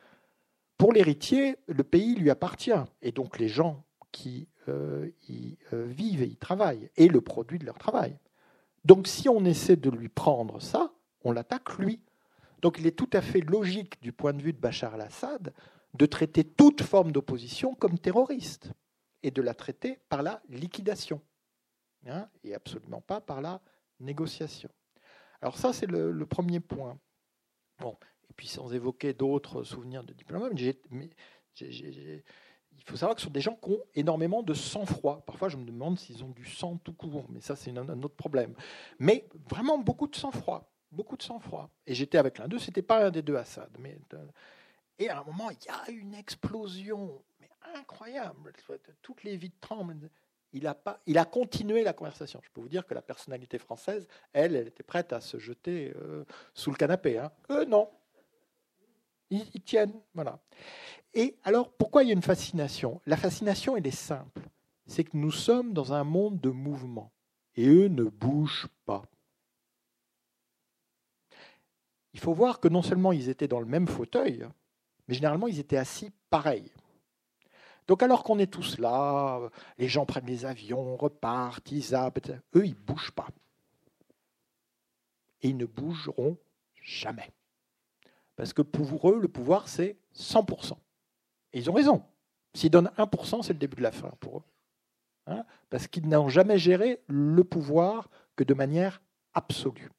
Pour l'héritier, le pays lui appartient, et donc les gens qui euh, y euh, vivent et y travaillent, et le produit de leur travail. Donc si on essaie de lui prendre ça, on l'attaque lui. Donc il est tout à fait logique du point de vue de Bachar al-Assad de traiter toute forme d'opposition comme terroriste, et de la traiter par la liquidation, hein, et absolument pas par la négociation. Alors ça, c'est le, premier point. Puis sans évoquer d'autres souvenirs de mais, il faut savoir que ce sont des gens qui ont énormément de sang-froid. Parfois, je me demande s'ils ont du sang tout court, mais ça, c'est un autre problème. Mais vraiment beaucoup de sang-froid, beaucoup de sang-froid. Et j'étais avec l'un d'eux, c'était pas un des deux Assad. Mais, euh, et à un moment, il y a une explosion, mais incroyable. Toutes les vies tremblent. Il a, pas, il a continué la conversation. Je peux vous dire que la personnalité française, elle, elle était prête à se jeter euh, sous le canapé. Hein. Eux, non. Ils, tiennent. Voilà. Et alors, pourquoi il y a une fascination? La fascination, elle est simple. C'est que nous sommes dans un monde de mouvement. Et eux ne bougent pas. Il faut voir que non seulement ils étaient dans le même fauteuil, mais généralement ils étaient assis pareil. Donc alors qu'on est tous là, les gens prennent les avions, repartent, ils zappent, eux ils ne bougent pas. Et ils ne bougeront jamais. Parce que pour eux, le pouvoir, c'est 100%. Et ils ont raison. S'ils donnent 1%, c'est le début de la fin pour eux. Hein, parce qu'ils n'ont jamais géré le pouvoir que de manière absolue.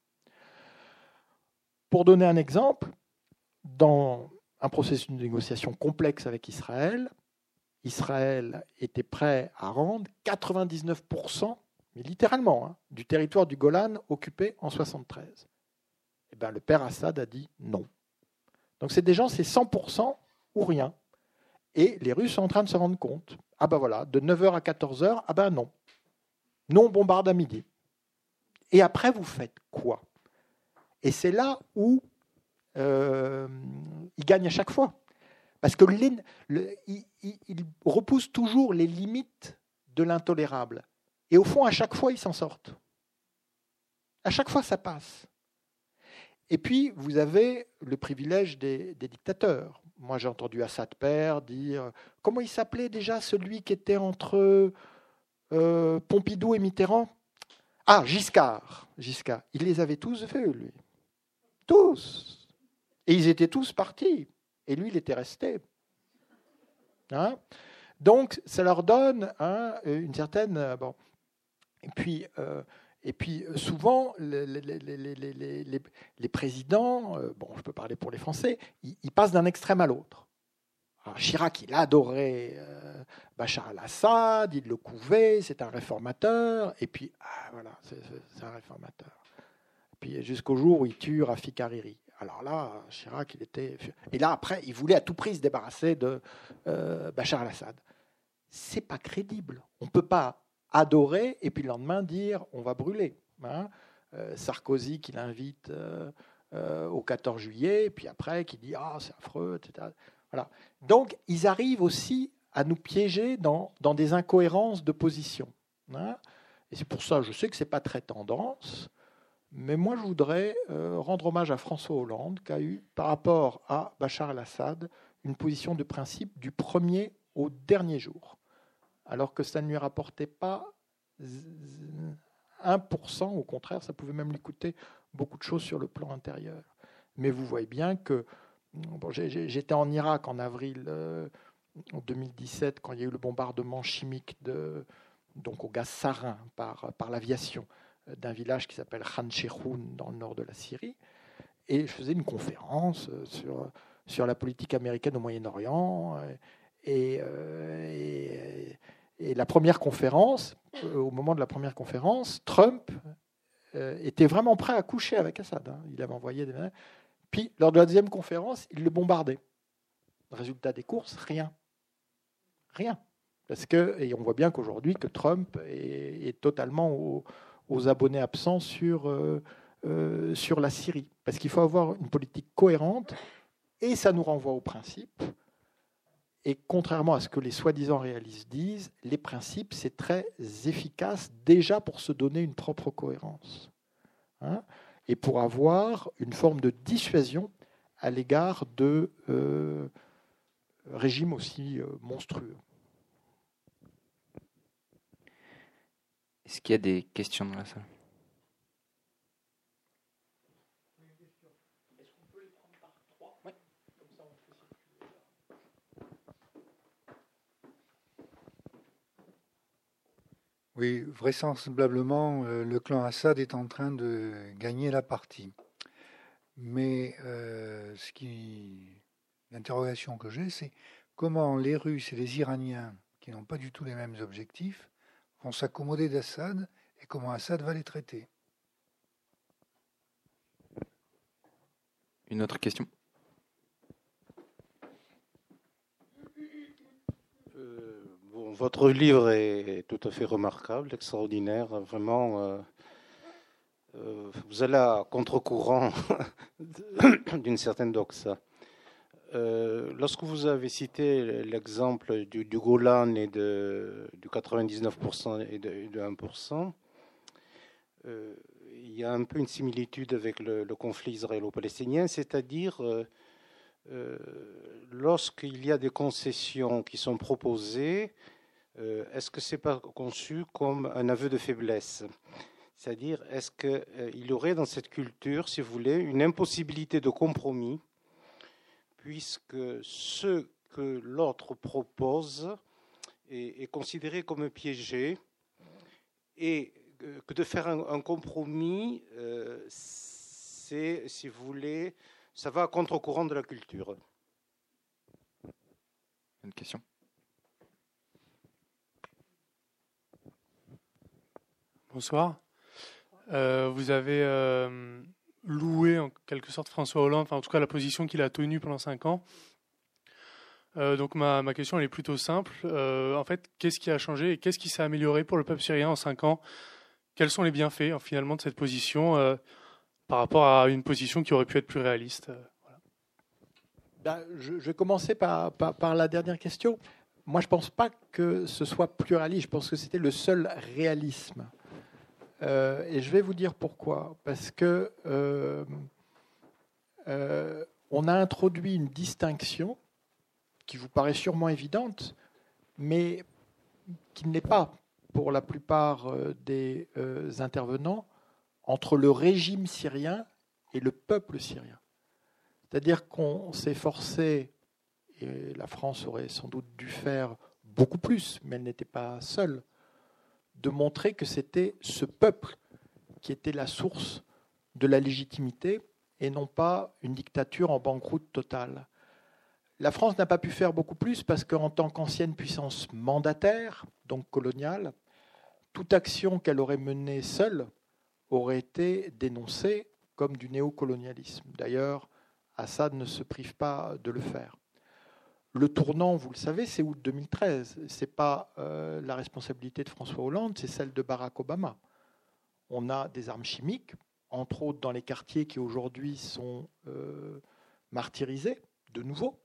Pour donner un exemple, dans un processus de négociation complexe avec Israël, Israël était prêt à rendre 99%, mais littéralement, hein, du territoire du Golan occupé en 73. Et eh bien, le père Assad a dit non. Donc c'est des gens, c'est 100% ou rien. Et les Russes sont en train de se rendre compte. Ah ben voilà, de 9h à 14h, ah ben non. Non, on bombarde à midi. Et après, vous faites quoi? Et c'est là où euh, il gagne à chaque fois. Parce que il, repousse toujours les limites de l'intolérable. Et au fond, à chaque fois, ils s'en sortent. À chaque fois, ça passe. Et puis, vous avez le privilège des, dictateurs. Moi, j'ai entendu Assad Père dire comment il s'appelait déjà celui qui était entre euh, Pompidou et Mitterrand? Ah, Giscard. Giscard. Il les avait tous vus, lui. Tous. Et ils étaient tous partis. Et lui, il était resté. Hein? Donc, ça leur donne hein, une certaine. Euh, bon. Et puis, euh, et puis euh, souvent, les, présidents, euh, bon, je peux parler pour les Français, ils, passent d'un extrême à l'autre. Chirac, il adorait euh, Bachar al-Assad, il le couvait, c'est un réformateur, et puis, ah, voilà, c'est un réformateur. Puis jusqu'au jour où il tue Rafik Hariri. Alors là, Chirac, il était. Et là, après, il voulait à tout prix se débarrasser de Bachar al-Assad. C'est pas crédible. On peut pas adorer et puis le lendemain dire on va brûler. Hein. Euh, Sarkozy qui l'invite euh, euh, au 14 juillet, et puis après qui dit ah c'est affreux, etc. Voilà. Donc ils arrivent aussi à nous piéger dans, dans des incohérences de position. Hein. Et c'est pour ça, je sais que ce n'est pas très tendance, mais moi je voudrais rendre hommage à François Hollande qui a eu, par rapport à Bachar el-Assad, une position de principe du premier au dernier jour, alors que ça ne lui rapportait pas 1%, au contraire, ça pouvait même lui coûter beaucoup de choses sur le plan intérieur. Mais vous voyez bien que j'étais en Irak en avril euh, en 2017 quand il y a eu le bombardement chimique de, donc au gaz sarin par, par l'aviation euh, d'un village qui s'appelle Khan Sheikhoun dans le nord de la Syrie. Et je faisais une conférence euh, sur, sur la politique américaine au Moyen-Orient. Et, et, la première conférence, au moment de la première conférence, Trump était vraiment prêt à coucher avec Assad. Hein. Il avait envoyé des puis, lors de la deuxième conférence, il le bombardait. Résultat des courses, rien. Rien. Parce que, et on voit bien qu'aujourd'hui, que Trump est, totalement aux, abonnés absents sur, euh, euh, sur la Syrie. Parce qu'il faut avoir une politique cohérente, et ça nous renvoie au principe. Et contrairement à ce que les soi-disant réalistes disent, les principes, c'est très efficace déjà pour se donner une propre cohérence. Hein et pour avoir une forme de dissuasion à l'égard de euh, régimes aussi euh, monstrueux. Est-ce qu'il y a des questions dans la salle? Oui, vraisemblablement, euh, le clan Assad est en train de gagner la partie. Mais euh, ce qui, l'interrogation que j'ai, c'est comment les Russes et les Iraniens, qui n'ont pas du tout les mêmes objectifs, vont s'accommoder d'Assad et comment Assad va les traiter? Une autre question? Votre livre est tout à fait remarquable, extraordinaire, vraiment. Euh, euh, vous allez à contre-courant d'une certaine doxa. Euh, lorsque vous avez cité l'exemple du, Golan et de, du 99% et de, 1%, il y a un peu une similitude avec le, conflit israélo-palestinien, c'est-à-dire lorsqu'il y a des concessions qui sont proposées, est-ce que c'est pas conçu comme un aveu de faiblesse? C'est-à-dire, est-ce qu'il euh, y aurait dans cette culture, si vous voulez, une impossibilité de compromis, puisque ce que l'autre propose est, considéré comme piégé, et que de faire un, compromis, euh, c'est, si vous voulez, ça va contre-courant de la culture. Une question? Bonsoir. Euh, vous avez euh, loué en quelque sorte François Hollande, enfin en tout cas la position qu'il a tenue pendant cinq ans. Euh, donc ma, ma, question elle est plutôt simple. en fait, qu'est-ce qui a changé et qu'est-ce qui s'est amélioré pour le peuple syrien en cinq ans? Quels sont les bienfaits finalement de cette position par rapport à une position qui aurait pu être plus réaliste? Ben, je, vais commencer par, par, la dernière question. Moi, je ne pense pas que ce soit plus réaliste. Je pense que c'était le seul réalisme. Euh, et je vais vous dire pourquoi. Parce que euh, euh, on a introduit une distinction qui vous paraît sûrement évidente, mais qui n'est pas pour la plupart des intervenants entre le régime syrien et le peuple syrien. C'est-à-dire qu'on s'est forcé, et la France aurait sans doute dû faire beaucoup plus, mais elle n'était pas seule, de montrer que c'était ce peuple qui était la source de la légitimité et non pas une dictature en banqueroute totale. La France n'a pas pu faire beaucoup plus parce qu'en tant qu'ancienne puissance mandataire, donc coloniale, toute action qu'elle aurait menée seule aurait été dénoncée comme du néocolonialisme. D'ailleurs, Assad ne se prive pas de le faire. Le tournant, vous le savez, c'est août 2013. Ce n'est pas euh, la responsabilité de François Hollande, c'est celle de Barack Obama. On a des armes chimiques, entre autres dans les quartiers qui aujourd'hui sont euh, martyrisés, de nouveau.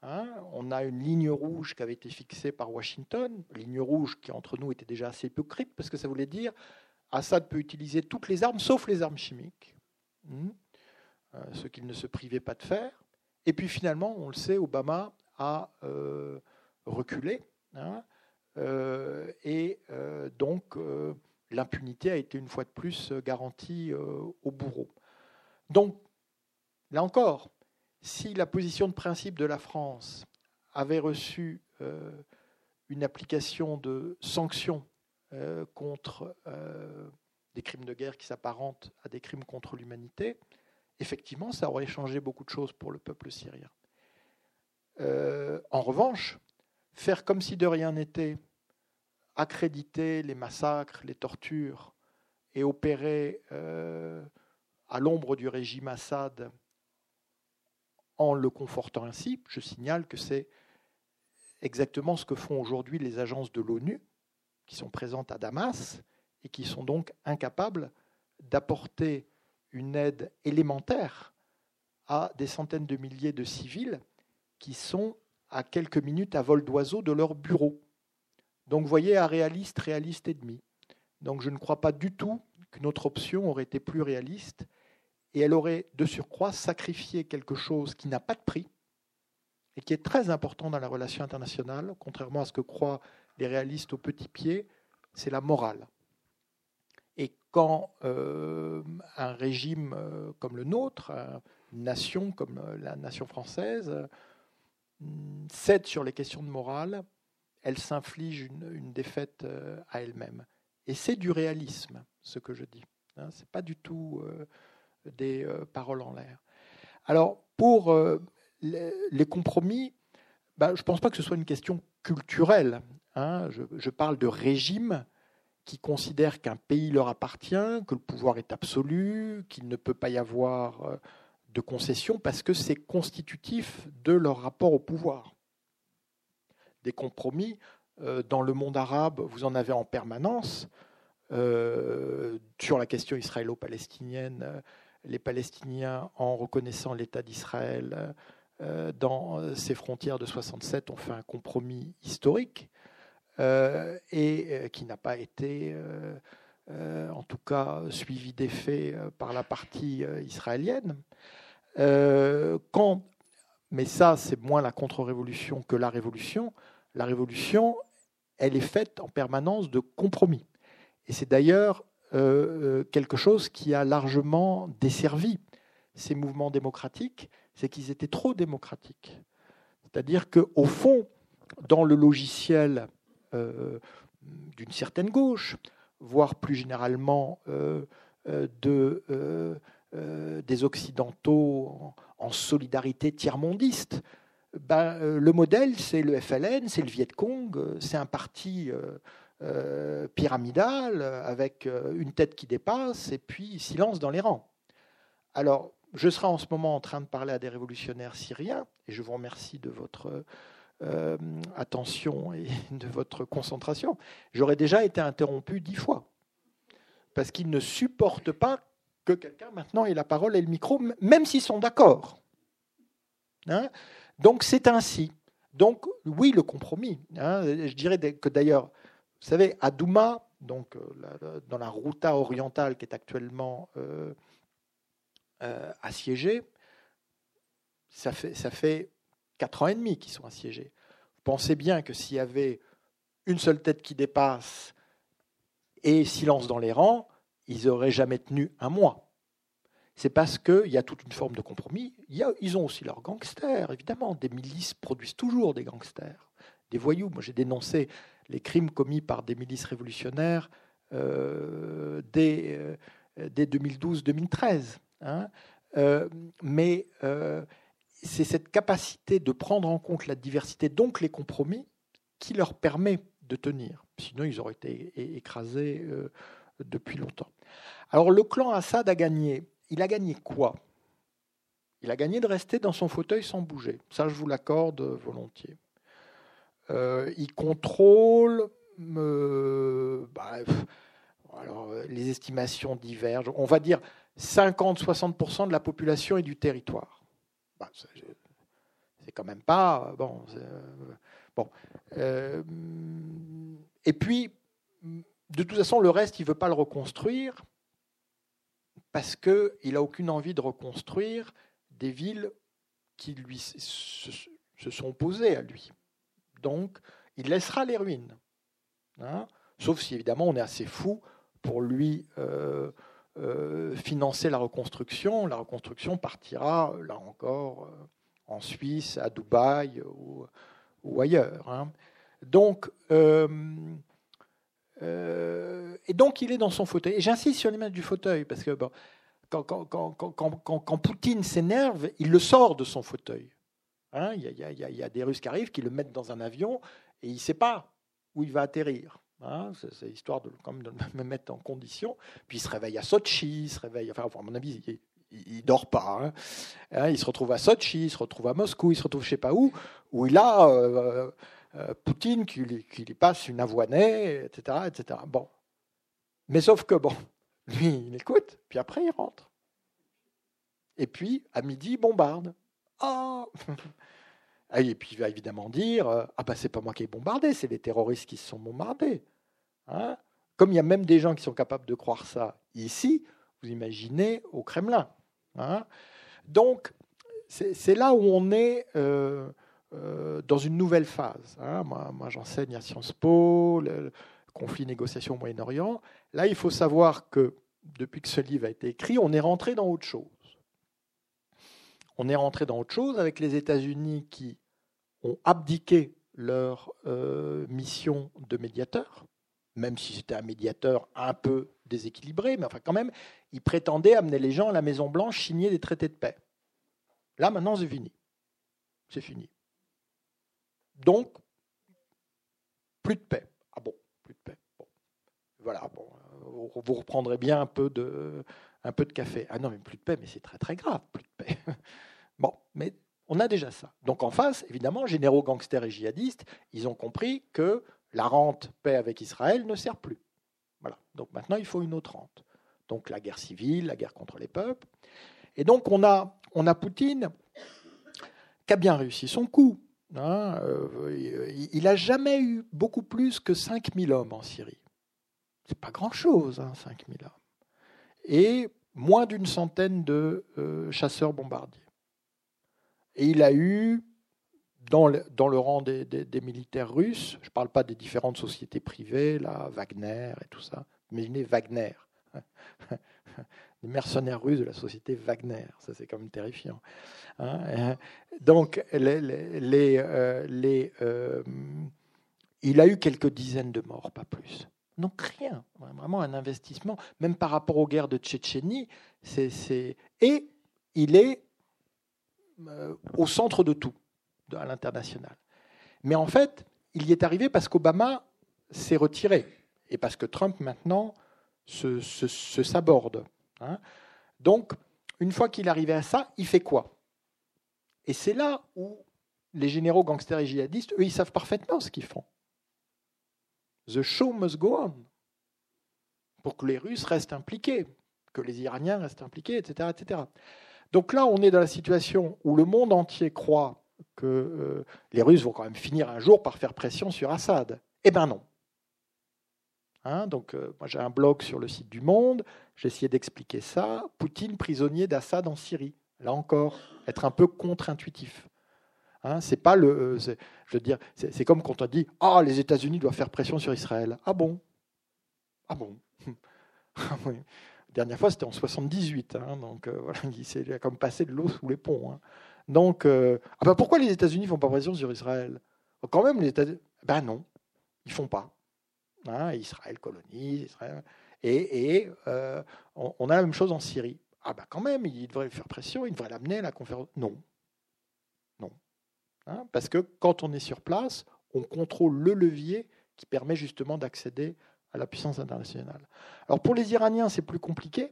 Hein. on a une ligne rouge qui avait été fixée par Washington, ligne rouge qui entre nous était déjà assez hypocrite, parce que ça voulait dire Assad peut utiliser toutes les armes, sauf les armes chimiques, hmm. euh, ce qu'il ne se privait pas de faire. Et puis finalement, on le sait, Obama a reculé. Hein, et donc, l'impunité a été une fois de plus garantie au bourreau. Donc, là encore, si la position de principe de la France avait reçu une application de sanctions contre des crimes de guerre qui s'apparentent à des crimes contre l'humanité, effectivement, ça aurait changé beaucoup de choses pour le peuple syrien. Euh, en revanche, faire comme si de rien n'était, accréditer les massacres, les tortures et opérer euh, à l'ombre du régime Assad en le confortant ainsi, je signale que c'est exactement ce que font aujourd'hui les agences de l'ONU qui sont présentes à Damas et qui sont donc incapables d'apporter une aide élémentaire à des centaines de milliers de civils qui sont à quelques minutes à vol d'oiseau de leur bureau. Donc vous voyez, à réaliste, réaliste et demi. Donc je ne crois pas du tout que notre option aurait été plus réaliste et elle aurait de surcroît sacrifié quelque chose qui n'a pas de prix et qui est très important dans la relation internationale, contrairement à ce que croient les réalistes au petit pied, c'est la morale quand euh, un régime euh, comme le nôtre, une nation comme euh, la nation française, cède sur les questions de morale, elle s'inflige une, défaite à elle-même. Et c'est du réalisme, ce que je dis. Hein, ce n'est pas du tout des paroles en l'air. Alors, pour les, compromis, ben, je ne pense pas que ce soit une question culturelle. Hein. je, parle de régime qui considèrent qu'un pays leur appartient, que le pouvoir est absolu, qu'il ne peut pas y avoir euh, de concession parce que c'est constitutif de leur rapport au pouvoir. Des compromis, euh, dans le monde arabe, vous en avez en permanence. Euh, sur la question israélo-palestinienne, les Palestiniens, en reconnaissant l'État d'Israël dans ses frontières de 67, ont fait un compromis historique et euh, qui n'a pas été, euh, en tout cas, suivi d'effet par la partie israélienne. quand, mais ça, c'est moins la contre-révolution que la révolution. La révolution, elle est faite en permanence de compromis. Et c'est d'ailleurs quelque chose qui a largement desservi ces mouvements démocratiques, c'est qu'ils étaient trop démocratiques. C'est-à-dire qu'au fond, dans le logiciel euh, d'une certaine gauche, voire plus généralement euh, euh, de, des Occidentaux en, solidarité tiers-mondiste. Ben, le modèle, c'est le FLN, c'est le Viet Cong, c'est un parti pyramidal avec une tête qui dépasse et puis silence dans les rangs. Alors, je serai en ce moment en train de parler à des révolutionnaires syriens et je vous remercie de votre euh, attention et de votre concentration, j'aurais déjà été interrompu dix fois. Parce qu'ils ne supportent pas que quelqu'un maintenant ait la parole et le micro, même s'ils sont d'accord. Hein? Donc c'est ainsi. Donc oui, le compromis. Hein je dirais que d'ailleurs, vous savez, à Douma, donc, euh, dans la Routa orientale qui est actuellement euh, assiégée, ça fait quatre ans et demi qu'ils sont assiégés. Vous pensez bien que s'il y avait une seule tête qui dépasse et silence dans les rangs, ils n'auraient jamais tenu un mois. C'est parce qu'il y a toute une forme de compromis. ils ont aussi leurs gangsters, évidemment. Des milices produisent toujours des gangsters, des voyous. Moi, j'ai dénoncé les crimes commis par des milices révolutionnaires euh, dès, 2012-2013. Euh, hein. euh, mais c'est cette capacité de prendre en compte la diversité, donc les compromis, qui leur permet de tenir. Sinon, ils auraient été écrasés euh, depuis longtemps. Alors, le clan Assad a gagné. Il a gagné quoi? Il a gagné de rester dans son fauteuil sans bouger. Ça, je vous l'accorde volontiers. Euh, il contrôle. Euh, bah, alors, les estimations divergent. On va dire 50-60% de la population et du territoire. Bah, c'est quand même pas bon. Euh, bon. Euh, et puis, de toute façon, le reste, il veut pas le reconstruire parce qu'il n'a aucune envie de reconstruire des villes qui lui se, sont opposés à lui. Donc, il laissera les ruines. Hein. sauf si évidemment on est assez fou pour lui euh, euh, financer la reconstruction. La reconstruction partira, là encore, euh, en Suisse, à Dubaï ou, ailleurs. Hein. Donc, et donc il est dans son fauteuil. Et j'insiste sur l'image du fauteuil, parce que quand, quand, quand, quand, Poutine s'énerve, il le sort de son fauteuil. Hein, il, y a, il, y a, des Russes qui arrivent, qui le mettent dans un avion, et il ne sait pas où il va atterrir. Hein, c'est histoire de, comme de me mettre en condition. Puis il se réveille à Sochi, il se réveille, enfin, à mon avis, il ne dort pas. Hein. Hein, il se retrouve à Sochi, il se retrouve à Moscou, il se retrouve je sais pas où, où il a euh, euh, Poutine qui lui, passe une avoinée, etc., etc. Bon. Mais sauf que, bon, lui, il écoute, puis après, il rentre. Et puis, à midi, il bombarde. Ah Et puis, il va évidemment dire euh, Ah, ben, c'est pas moi qui ai bombardé, c'est les terroristes qui se sont bombardés. Hein Comme il y a même des gens qui sont capables de croire ça ici, vous imaginez au Kremlin. Hein Donc, c'est là où on est euh, euh, dans une nouvelle phase. Hein moi, moi j'enseigne à Sciences Po, le, conflit négociation au Moyen-Orient. Là, il faut savoir que depuis que ce livre a été écrit, on est rentré dans autre chose. On est rentré dans autre chose avec les États-Unis qui ont abdiqué leur euh, mission de médiateur, même si c'était un médiateur un peu déséquilibré, mais enfin quand même, ils prétendaient amener les gens à la Maison Blanche signer des traités de paix. Là, maintenant, c'est fini. C'est fini. Donc, plus de paix. Ah bon, plus de paix. Voilà, bon, vous reprendrez bien un peu de, un peu de café. Ah non, mais plus de paix, mais c'est très très grave, plus de paix. Bon, mais on a déjà ça. Donc en face, évidemment, généraux, gangsters et djihadistes, ils ont compris que la rente paix avec Israël ne sert plus. Voilà. Donc maintenant, il faut une autre rente. Donc la guerre civile, la guerre contre les peuples. Et donc on a, on a Poutine qui a bien réussi son coup. Hein, euh, il n'a jamais eu beaucoup plus que 5000 hommes en Syrie. C'est pas grand-chose, hein, 5000 hommes. Et moins d'une centaine de euh, chasseurs bombardiers. Et il a eu, dans le, dans le rang des, militaires russes, je ne parle pas des différentes sociétés privées, là, Wagner et tout ça, imaginez Wagner, les mercenaires russes de la société Wagner, ça c'est quand même terrifiant. Hein. Donc, les, les, euh, euh, il a eu quelques dizaines de morts, pas plus. Donc rien, vraiment un investissement, même par rapport aux guerres de Tchétchénie. c'est Et il est au centre de tout à l'international. Mais en fait, il y est arrivé parce qu'Obama s'est retiré et parce que Trump maintenant se, saborde. Hein. Donc, une fois qu'il est arrivé à ça, il fait quoi? Et c'est là où les généraux gangsters et djihadistes, eux, ils savent parfaitement ce qu'ils font. The show must go on. Pour que les Russes restent impliqués, que les Iraniens restent impliqués, etc. etc. Donc là, on est dans la situation où le monde entier croit que euh, les Russes vont quand même finir un jour par faire pression sur Assad. Eh bien non. Hein, donc, euh, moi j'ai un blog sur le site du Monde, essayé d'expliquer ça. Poutine prisonnier d'Assad en Syrie. Là encore, être un peu contre-intuitif. Hein, c'est pas le, euh, je veux c'est comme quand on dit ah les États-Unis doivent faire pression sur Israël. Ah bon? Ah bon? dernière fois, c'était en 78. Hein, donc euh, il s'est comme passé de l'eau sous les ponts. Hein. Euh, ah ben, pourquoi les États-Unis font pas pression sur Israël? Quand même, les États-Unis. Ben non, ils font pas. Hein, Israël colonise, Israël. Et, euh, on, a la même chose en Syrie. Ah ben quand même, il devrait faire pression, il devrait l'amener à la conférence. Non, non, parce que quand on est sur place, on contrôle le levier qui permet justement d'accéder à la puissance internationale. Alors pour les Iraniens, c'est plus compliqué,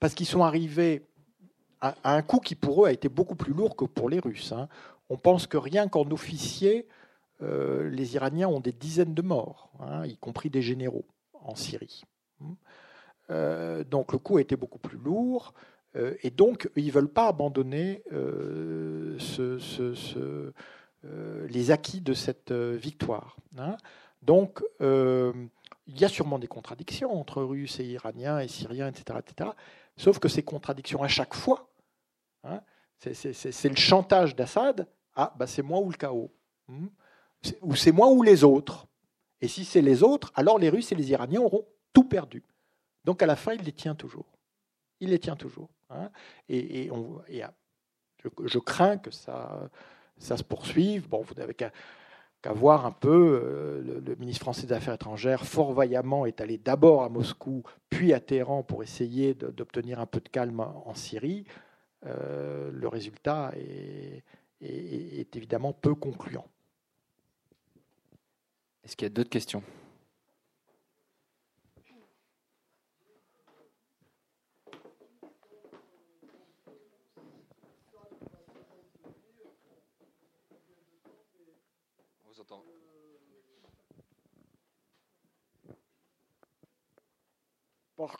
parce qu'ils sont arrivés à, un coût qui pour eux a été beaucoup plus lourd que pour les Russes. Hein. On pense que rien qu'en officier, euh, les Iraniens ont des dizaines de morts, hein, y compris des généraux en Syrie. Euh, donc le coût a été beaucoup plus lourd. Euh, et donc, ils ne veulent pas abandonner ce, les acquis de cette victoire. Hein. Donc, euh, il y a sûrement des contradictions entre Russes et Iraniens et Syriens, etc., etc. Sauf que ces contradictions, à chaque fois, hein, C'est le chantage d'Assad. Ah, bah c'est moi ou le chaos. Hmm? Ou c'est moi ou les autres. Et si c'est les autres, alors les Russes et les Iraniens auront tout perdu. Donc à la fin, il les tient toujours. Il les tient toujours. Hein. Et, on, ah, je, crains que ça, se poursuive. Bon, vous n'avez voir un peu euh, le, ministre français des Affaires étrangères, fort vaillamment, est allé d'abord à Moscou, puis à Téhéran pour essayer d'obtenir un peu de calme en Syrie. Euh, le résultat est évidemment peu concluant. Est-ce qu'il y a d'autres questions?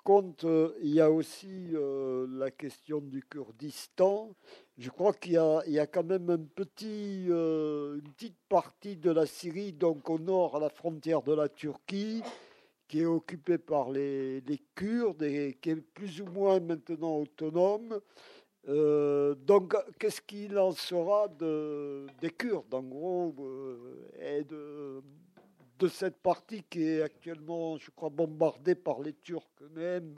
Contre, euh, il y a aussi euh, la question du Kurdistan. Je crois qu'il y, a quand même euh, une petite partie de la Syrie, donc au nord, à la frontière de la Turquie, qui est occupée par les, Kurdes et qui est plus ou moins maintenant autonome. donc, qu'est-ce qu'il en sera de, des Kurdes, en gros, et de, de cette partie qui est actuellement, je crois, bombardée par les Turcs eux-mêmes.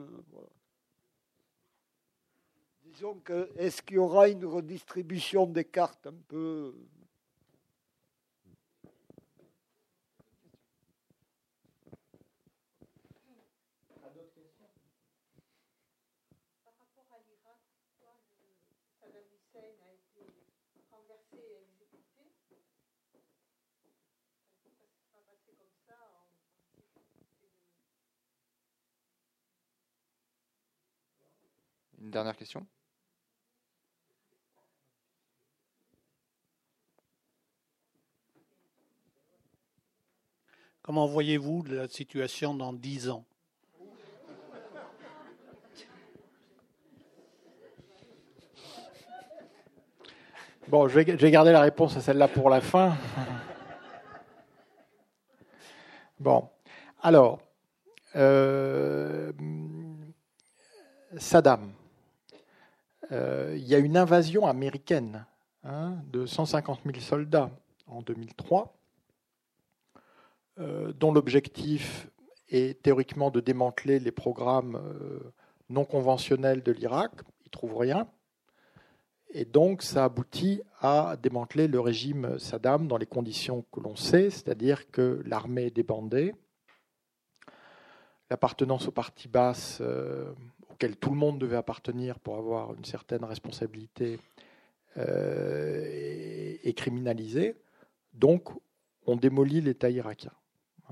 Disons que, est-ce qu'il y aura une redistribution des cartes un peu Une dernière question? Comment voyez-vous la situation dans dix ans? Bon, je vais, garder la réponse à celle-là pour la fin. Bon, alors, euh, Saddam. Euh, il y a une invasion américaine hein, de 150 000 soldats en 2003, euh, dont l'objectif est théoriquement de démanteler les programmes euh, non conventionnels de l'Irak. Ils ne trouvent rien. Et donc, ça aboutit à démanteler le régime Saddam dans les conditions que l'on sait, c'est-à-dire que l'armée est débandée, l'appartenance au parti basse auquel tout le monde devait appartenir pour avoir une certaine responsabilité euh, est, criminalisé. Donc, on démolit l'État irakien.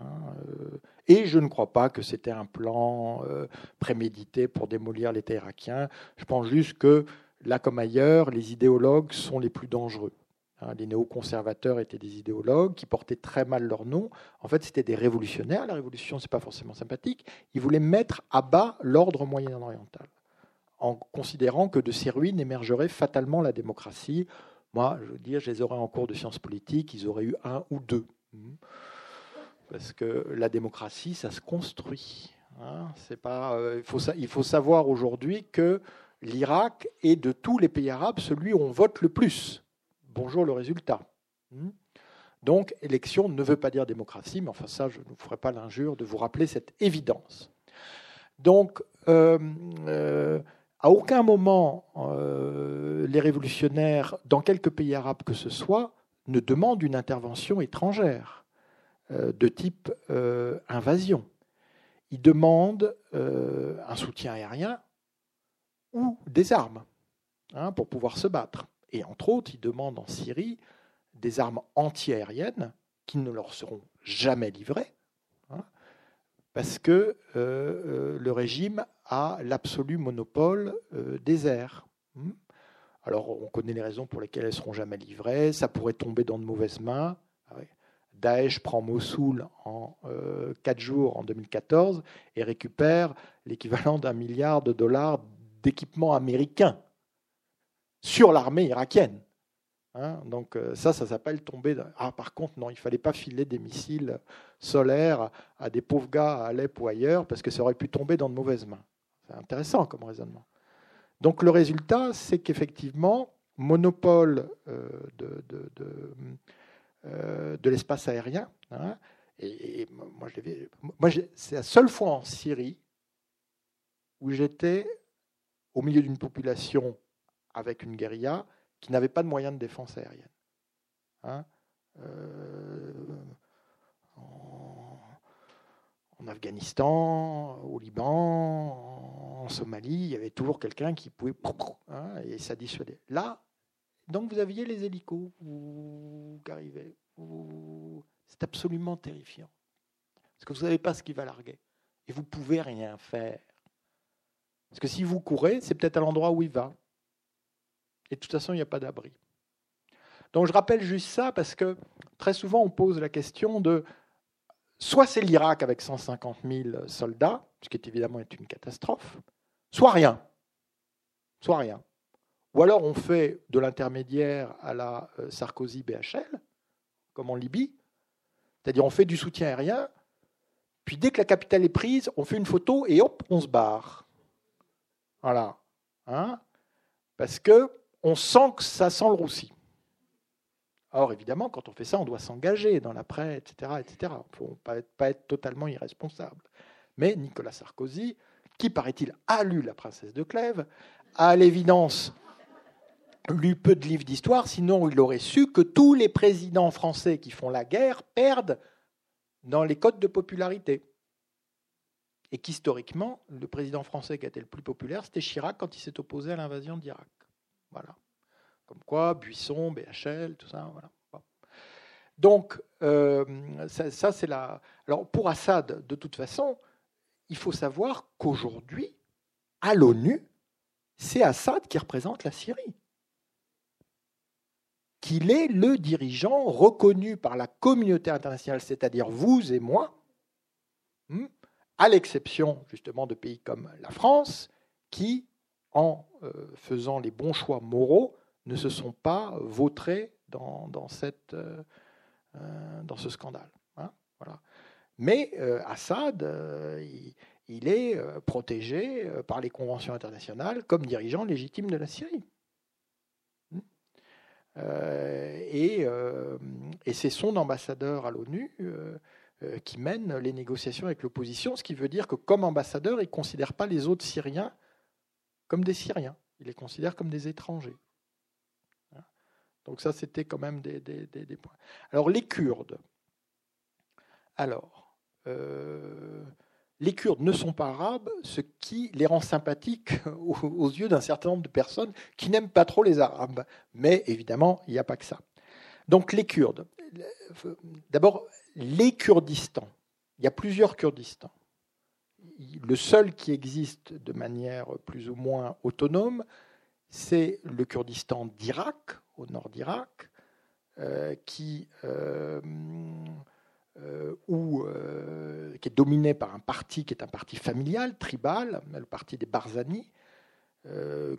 Hein, euh, et je ne crois pas que c'était un plan euh, prémédité pour démolir l'État irakien. Je pense juste que, là comme ailleurs, les idéologues sont les plus dangereux. Hein, les néoconservateurs étaient des idéologues qui portaient très mal leur nom. En fait, c'était des révolutionnaires. La révolution, c'est pas forcément sympathique. Ils voulaient mettre à bas l'ordre moyen-oriental, en considérant que de ces ruines émergerait fatalement la démocratie. Moi, je veux dire, je les aurais en cours de sciences politiques, ils auraient eu un ou deux. Parce que la démocratie, ça se construit. Hein. c'est pas, euh, il faut savoir aujourd'hui que l'Irak est de tous les pays arabes celui où on vote le plus bonjour le résultat. Hmm. Donc, élection ne veut pas dire démocratie, mais enfin ça, je ne vous ferai pas l'injure de vous rappeler cette évidence. Donc, euh, euh, à aucun moment, euh, les révolutionnaires, dans quelques pays arabes que ce soit, ne demandent une intervention étrangère de type invasion. Ils demandent un soutien aérien ou des armes hein, pour pouvoir se battre. Et entre autres, ils demandent en Syrie des armes antiaériennes qui ne leur seront jamais livrées, hein, parce que euh, euh, le régime a l'absolu monopole euh, des airs. Hmm. Alors, on connaît les raisons pour lesquelles elles seront jamais livrées. Ça pourrait tomber dans de mauvaises mains. Ah Daesh prend Mossoul en quatre jours en 2014 et récupère l'équivalent d'un milliard de dollars d'équipements américains sur l'armée irakienne. Hein, donc euh, ça, ça s'appelle tomber. Ah, par contre, non, il fallait pas filer des missiles solaires à des pauvres gars à Alep ou ailleurs, parce que ça aurait pu tomber dans de mauvaises mains. C'est intéressant comme raisonnement. Donc le résultat, c'est qu'effectivement, monopole de, de, l'espace aérien. Hein. et, moi, moi c'est la seule fois en Syrie où j'étais au milieu d'une population avec une guérilla qui n'avait pas de moyens de défense aérienne. Hein. en Afghanistan, au Liban, en Somalie, il y avait toujours quelqu'un qui pouvait hein, et ça dissuadait. Là, donc vous aviez les hélicos qui arrivaient. C'est absolument terrifiant. Parce que vous ne savez pas ce qui va larguer. Et vous ne pouvez rien faire. Parce que si vous courez, c'est peut-être à l'endroit où il va. Et de toute façon, il n'y a pas d'abri. Donc je rappelle juste ça parce que très souvent on pose la question de soit c'est l'Irak avec 150 000 soldats, ce qui est évidemment une catastrophe, soit rien. Soit rien. Ou alors on fait de l'intermédiaire à la euh, Sarkozy-BHL, comme en Libye, c'est-à-dire on fait du soutien aérien, puis dès que la capitale est prise, on fait une photo et hop, on se barre. Voilà. Hein Parce que on sent que ça sent le roussi. Or, évidemment, quand on fait ça, on doit s'engager dans l'après, etc. etc. Il ne faut pas être, pas être totalement irresponsable. Mais Nicolas Sarkozy, qui paraît-il a lu La princesse de Clèves, a à l'évidence lu peu de livres d'histoire, sinon il aurait su que tous les présidents français qui font la guerre perdent dans les codes de popularité. Et qu'historiquement, le président français qui a été le plus populaire, c'était Chirac quand il s'est opposé à l'invasion d'Irak. Voilà. Comme quoi, Buisson, BHL, tout ça. Voilà. Donc, euh, ça, c'est la. Alors, pour Assad, de toute façon, il faut savoir qu'aujourd'hui, à l'ONU, c'est Assad qui représente la Syrie. Qu'il est le dirigeant reconnu par la communauté internationale, c'est-à-dire vous et moi, hmm, à l'exception justement de pays comme la France, qui, en euh, faisant les bons choix moraux, ne se sont pas vautrés dans, euh, euh, ce scandale. Hein. Mais Assad, il, est protégé par les conventions internationales comme dirigeant légitime de la Syrie. Hmm. et, et c'est son ambassadeur à l'ONU qui mène les négociations avec l'opposition, ce qui veut dire que comme ambassadeur, il ne considère pas les autres Syriens comme des Syriens, il les considère comme des étrangers. Donc ça, c'était quand même des, points. Alors les Kurdes. Alors, euh, les Kurdes ne sont pas arabes, ce qui les rend sympathiques aux, yeux d'un certain nombre de personnes qui n'aiment pas trop les Arabes. Mais évidemment, il n'y a pas que ça. Donc les Kurdes. D'abord, les Kurdistans. Il y a plusieurs Kurdistans. Le seul qui existe de manière plus ou moins autonome, c'est le Kurdistan d'Irak, au nord d'Irak, euh, qui, euh, euh, qui est dominé par un parti qui est un parti familial, tribal, le parti des Barzani,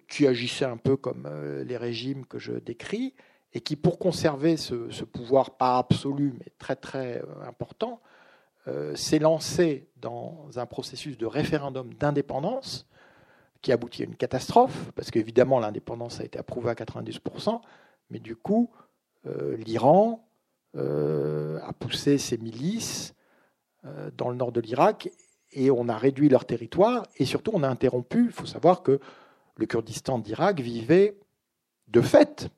qui agissait un peu comme les régimes que je décris, et qui, pour conserver ce pouvoir pas absolu, mais très très important, s'est lancé dans un processus de référendum d'indépendance qui aboutit à une catastrophe, parce qu'évidemment l'indépendance a été approuvée à 90%, mais du coup, euh, l'Iran euh, a poussé ses milices euh, dans le nord de l'Irak et on a réduit leur territoire et surtout on a interrompu, il faut savoir que le Kurdistan d'Irak vivait de fait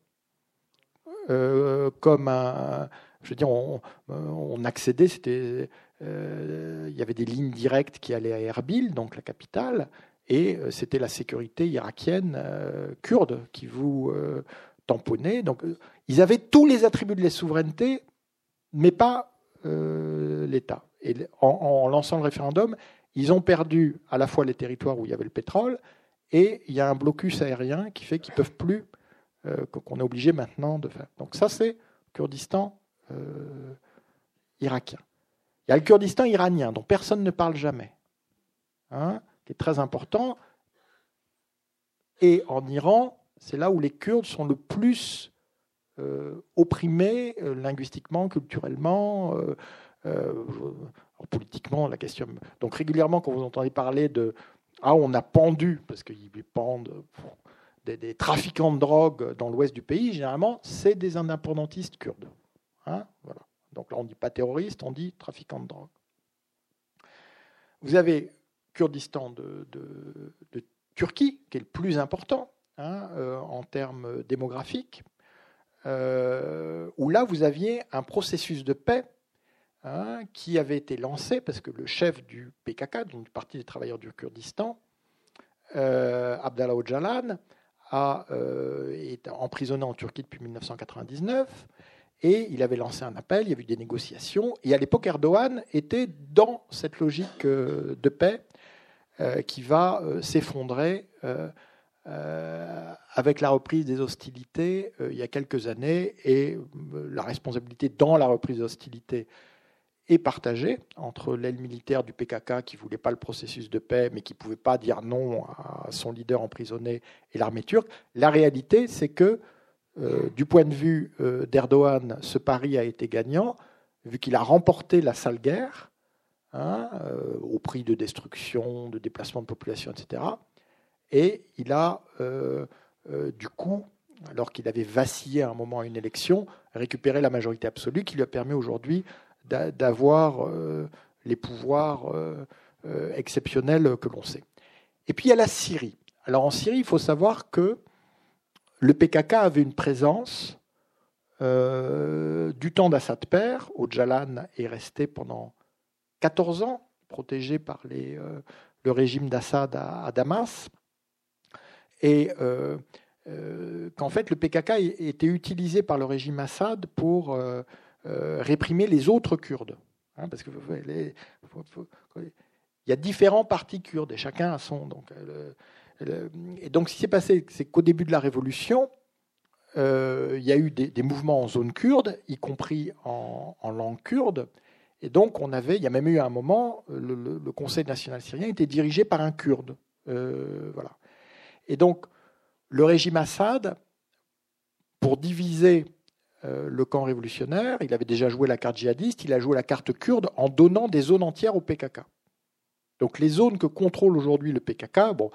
comme un... Je veux dire, on, on accédait, c'était... il y avait des lignes directes qui allaient à Erbil, donc la capitale, et c'était la sécurité irakienne kurde qui vous tamponnés. Donc, euh, ils avaient tous les attributs de la souveraineté, mais pas euh, l'État. Et en, lançant le référendum, ils ont perdu à la fois les territoires où il y avait le pétrole, et il y a un blocus aérien qui fait qu'ils ne peuvent plus, euh, qu'on est obligé maintenant de faire. Donc ça, c'est Kurdistan irakien. Il y a le Kurdistan iranien, dont personne ne parle jamais, hein, qui est très important. Et en Iran, c'est là où les Kurdes sont le plus euh, opprimés euh, linguistiquement, culturellement, euh, politiquement. La question. Donc régulièrement, quand vous entendez parler de ah on a pendu parce qu'ils pendent des, trafiquants de drogue dans l'ouest du pays, généralement, c'est des indépendantistes kurdes. Hein, voilà. Donc là, on ne dit pas terroriste, on dit trafiquants de drogue. Vous avez Kurdistan de, Turquie, qui est le plus important hein, euh, en termes démographiques, euh, où là, vous aviez un processus de paix hein, qui avait été lancé parce que le chef du PKK, donc du Parti des travailleurs du Kurdistan, euh, Abdallah Öcalan, a, été emprisonné en Turquie depuis 1999 et il avait lancé un appel, il y a eu des négociations, et à l'époque Erdogan était dans cette logique euh, de paix euh, qui va euh, s'effondrer avec la reprise des hostilités il y a quelques années, et la responsabilité dans la reprise des hostilités est partagée entre l'aile militaire du PKK qui ne voulait pas le processus de paix, mais qui ne pouvait pas dire non à son leader emprisonné, et l'armée turque. La réalité, c'est que du point de vue euh, d'Erdogan, ce pari a été gagnant, vu qu'il a remporté la sale guerre, hein, euh, au prix de destruction, de déplacement de population, etc. Et il a, du coup, alors qu'il avait vacillé à un moment à une élection, récupéré la majorité absolue qui lui a permis aujourd'hui d'avoir les pouvoirs exceptionnels que l'on sait. Et puis il y a la Syrie. Alors en Syrie, il faut savoir que le PKK avait une présence euh, du temps d'Assad père. Ojalan est resté pendant 14 ans, protégé par euh, le régime d'Assad à, Damas. Et euh, qu'en fait, le PKK était utilisé par le régime Assad pour réprimer les autres Kurdes. Hein, parce que il y a différents partis kurdes et chacun a son. Et donc, ce qui s'est passé, c'est qu'au début de la Révolution, euh, il y a eu des, mouvements en zone kurde, y compris en, langue kurde. Et donc, on avait, il y a même eu un moment, le, Conseil national syrien était dirigé par un kurde. Euh, voilà. Et donc, le régime Assad, pour diviser euh, le camp révolutionnaire, il avait déjà joué la carte djihadiste, il a joué la carte kurde en donnant des zones entières au PKK. Donc les zones que contrôle aujourd'hui le PKK, bon,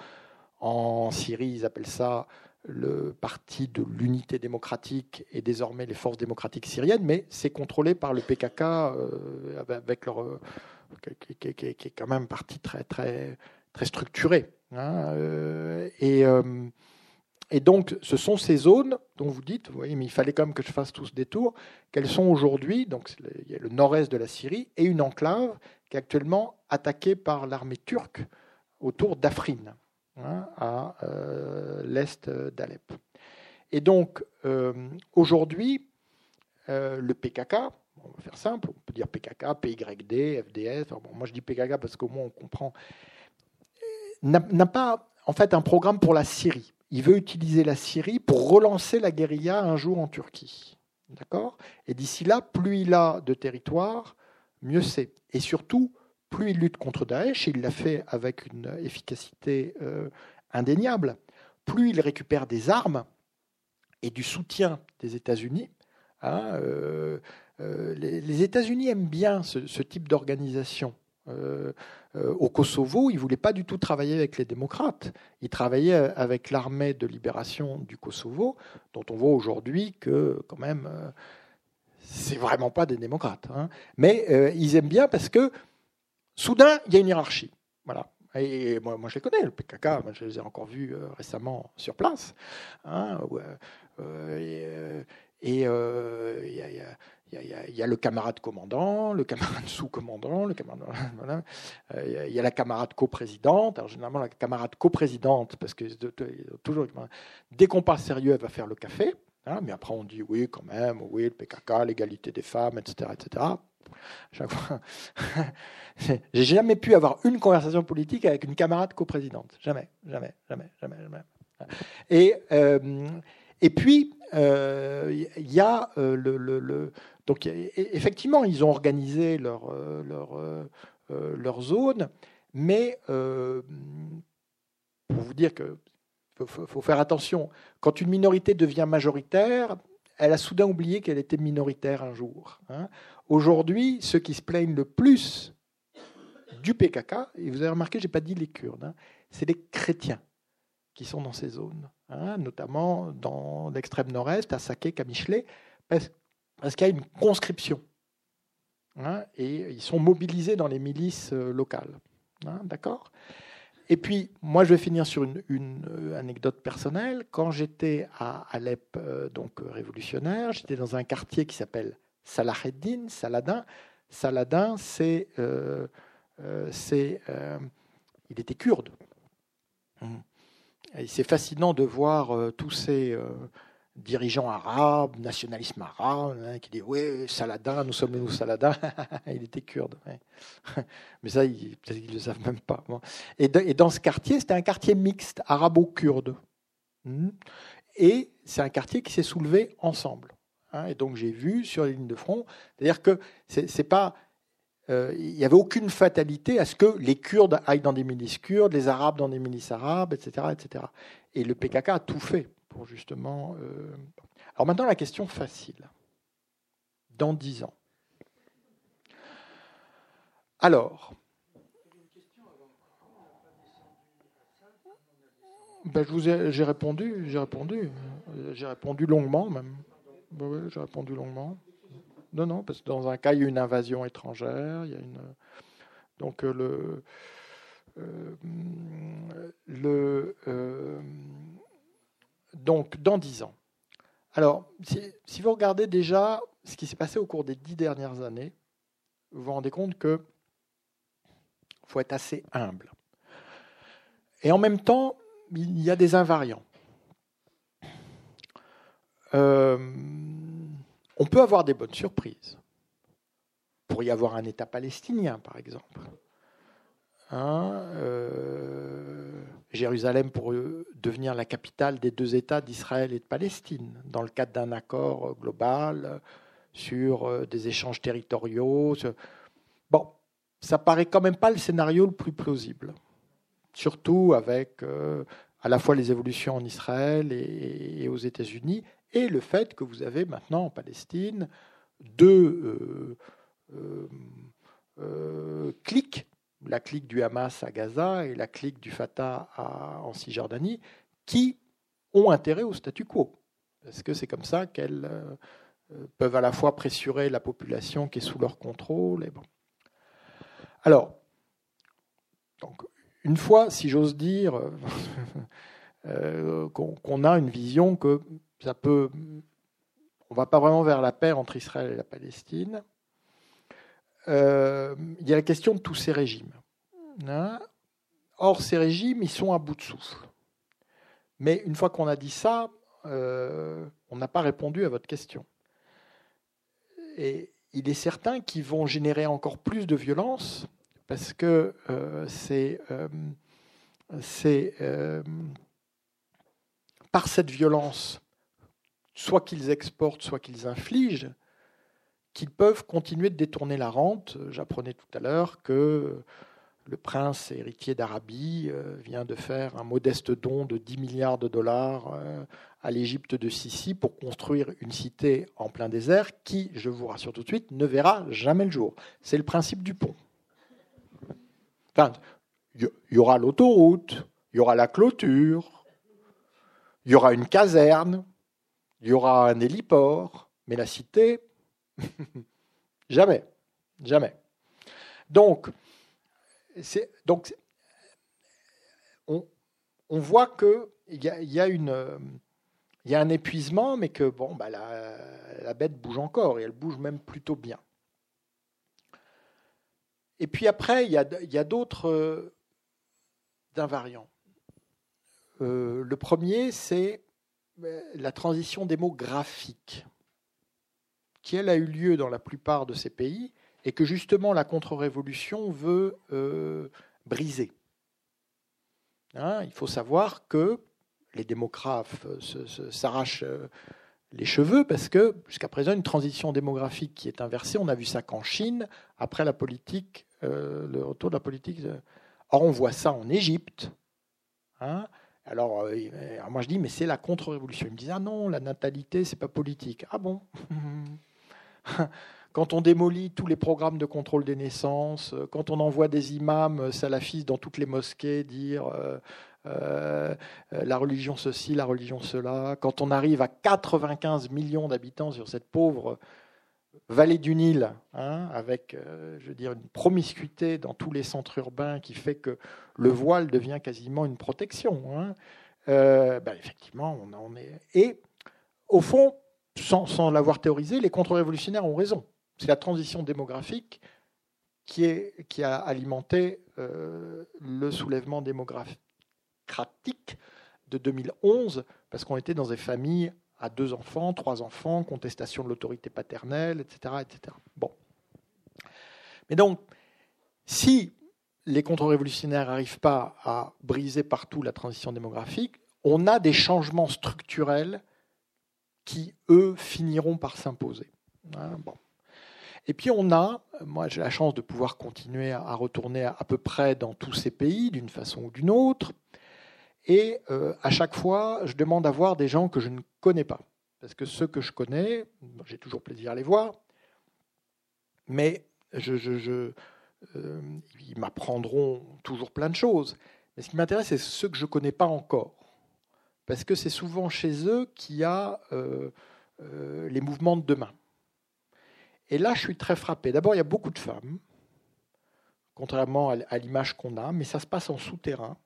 en Syrie, ils appellent ça le parti de l'unité démocratique et désormais les forces démocratiques syriennes, mais c'est contrôlé par le PKK euh, avec leur euh, qui, est quand même un parti très très très structuré. Hein, euh, et, donc, ce sont ces zones dont vous dites, voyez, mais il fallait quand même que je fasse tout ce détour, qu'elles sont aujourd'hui, donc il y a le nord-est de la Syrie, et une enclave qui est actuellement attaquée par l'armée turque autour d'Afrin. Hein, à euh, l'est d'Alep. Et donc, euh, aujourd'hui, euh, le PKK, on va faire simple, on peut dire PKK, PYD, FDS, moi je dis PKK parce qu'au moins on comprend, n'a pas en fait un programme pour la Syrie. Il veut utiliser la Syrie pour relancer la guérilla un jour en Turquie. D'accord? Et d'ici là, plus il a de territoire, mieux c'est. Et surtout, plus il lutte contre Daesh, il l'a fait avec une efficacité euh, indéniable, plus il récupère des armes et du soutien des États-Unis. Hein, euh, euh, les, États-Unis aiment bien ce, type d'organisation. au Kosovo, ils ne voulaient pas du tout travailler avec les démocrates. Ils travaillaient avec l'armée de libération du Kosovo, dont on voit aujourd'hui que, quand même, c'est vraiment pas des démocrates. Hein. Mais ils aiment bien parce que Soudain, il y a une hiérarchie. Voilà. Et moi, je les connais, le PKK, je les ai encore vus euh, récemment sur place. et il y, a le camarade commandant, le camarade sous-commandant, le camarade, voilà. il y a la camarade coprésidente. Alors généralement la camarade coprésidente, parce que toujours dès qu'on parle sérieux, elle va faire le café. Hein, mais après on dit oui quand même, oui le PKK, l'égalité des femmes, etc., etc. J'ai jamais pu avoir une conversation politique avec une camarade coprésidente. Jamais, jamais, jamais, jamais, jamais. Et, euh, et puis, il euh, y a euh, le, le, Donc, effectivement, ils ont organisé leur, leur, leur zone, mais pour vous dire que faut, faut, faire attention. Quand une minorité devient majoritaire, elle a soudain oublié qu'elle était minoritaire un jour. Hein. Aujourd'hui, ceux qui se plaignent le plus du PKK, et vous avez remarqué, je n'ai pas dit les Kurdes, hein, c'est les chrétiens. qui sont dans ces zones, hein, notamment dans l'extrême nord-est, à Saké, à parce, parce qu'il y a une conscription. Hein, et ils sont mobilisés dans les milices euh, locales. D'accord? Et puis, moi, je vais finir sur une, euh, anecdote personnelle. Quand j'étais à Alep, euh, donc révolutionnaire, j'étais dans un quartier qui s'appelle Salaheddin, Saladin. Saladin, c'est. c'est il était kurde. C'est fascinant de voir tous ces dirigeant arabe, nationalisme arabe, hein, qui dit Oui, Saladin, nous sommes nous Saladin. il était kurde. Mais ça, peut-être qu'ils ne le savent même pas. Et, dans ce quartier, c'était un quartier mixte, arabo-kurde. Hmm. Et c'est un quartier qui s'est soulevé ensemble. Hein. Et donc j'ai vu sur les lignes de front, c'est-à-dire que c'est pas. Euh, il n'y avait aucune fatalité à ce que les Kurdes aillent dans des milices kurdes, les Arabes dans des milices arabes, etc. etc. Et le PKK a tout fait pour justement. Euh, alors maintenant, la question facile. Dans dix ans. Alors. Ben, j'ai répondu, j'ai répondu, j'ai répondu longuement même. Oui, j'ai répondu longuement. Non, non, parce que dans un cas, il y a une invasion étrangère, il y a une. Donc euh, le. Euh, le donc dans dix ans. Alors, si, vous regardez déjà ce qui s'est passé au cours des dix dernières années, vous vous rendez compte que faut être assez humble. Et en même temps, il y a des invariants. Euh, on peut avoir des bonnes surprises. Pour y avoir un État palestinien, par exemple. Hein, euh, Jérusalem pour devenir la capitale des deux États d'Israël et de Palestine, dans le cadre d'un accord global sur euh, des échanges territoriaux. Bon, ça paraît quand même pas le scénario le plus plausible, surtout avec à la fois les évolutions en Israël et, aux États-Unis, et le fait que vous avez maintenant en Palestine deux clics la clique du Hamas à Gaza et la clique du Fatah en Cisjordanie, qui ont intérêt au statu quo. Parce que c'est comme ça qu'elles euh, peuvent à la fois pressurer la population qui est sous leur contrôle. Alors, donc, une fois, si j'ose dire, euh, qu'on a une vision que ça peut. On va pas vraiment vers la paix entre Israël et la Palestine, euh, il y a la question de tous ces régimes. Hein Or, ces régimes, ils sont à bout de souffle. Mais une fois qu'on a dit ça, euh, on n'a pas répondu à votre question. Et il est certain qu'ils vont générer encore plus de violence parce que euh, c'est par cette violence, soit qu'ils exportent, soit qu'ils infligent, qu'ils peuvent continuer de détourner la rente. J'apprenais tout à l'heure que le prince héritier d'Arabie euh, vient de faire un modeste don de 10 milliards de dollars euh, à l'Égypte de Sissi pour construire une cité en plein désert qui, je vous rassure tout de suite, ne verra jamais le jour. C'est le principe du pont. Enfin, il y aura l'autoroute, il y aura la clôture, il y aura une caserne, il y aura un héliport, mais la cité, jamais, jamais. Donc, donc on, on, voit qu'il y a, y, a y a un épuisement, mais que bon, bah, la, bête bouge encore, et elle bouge même plutôt bien. Et puis après, il y a, a d'autres euh, invariants. Euh, le premier, c'est la transition démographique qui elle a eu lieu dans la plupart de ces pays et que justement la contre-révolution veut euh, briser. Hein, il faut savoir que les démographes s'arrachent euh, les cheveux parce que jusqu'à présent une transition démographique qui est inversée, on a vu ça qu'en Chine après la politique, euh, le retour de la politique. Or on voit ça en Égypte. Hein, alors, alors, moi je dis mais c'est la contre-révolution. Ils me disent ah non la natalité c'est pas politique. Ah bon quand on démolit tous les programmes de contrôle des naissances, euh, quand on envoie des imams salafistes dans toutes les mosquées dire euh, euh, la religion ceci, la religion cela. Quand on arrive à 95 millions d'habitants sur cette pauvre vallée du Nil, hein, avec, je veux dire, une promiscuité dans tous les centres urbains qui fait que le voile devient quasiment une protection. Hein, ben, effectivement, on en est. Et au fond, sans, l'avoir théorisé, les contre-révolutionnaires ont raison. C'est la transition démographique qui, a alimenté euh, le soulèvement démocratique de 2011, parce qu'on était dans des familles à deux enfants, trois enfants, contestation de l'autorité paternelle, etc., etc. Bon. Mais donc, si les contre-révolutionnaires n'arrivent pas à briser partout la transition démographique, on a des changements structurels qui, eux, finiront par s'imposer. Hein, bon. Et puis on a, moi j'ai la chance de pouvoir continuer à retourner à, peu près dans tous ces pays d'une façon ou d'une autre, et euh, à chaque fois je demande à voir des gens que je ne connais pas, parce que ceux que je connais, j'ai toujours plaisir à les voir, mais euh, ils m'apprendront toujours plein de choses. Mais ce qui m'intéresse, c'est ceux que je ne connais pas encore parce que c'est souvent chez eux qu'il y a euh, les mouvements de demain. Et là, je suis très frappé. D'abord, il y a beaucoup de femmes, contrairement à l'image qu'on a, mais ça se passe en souterrain,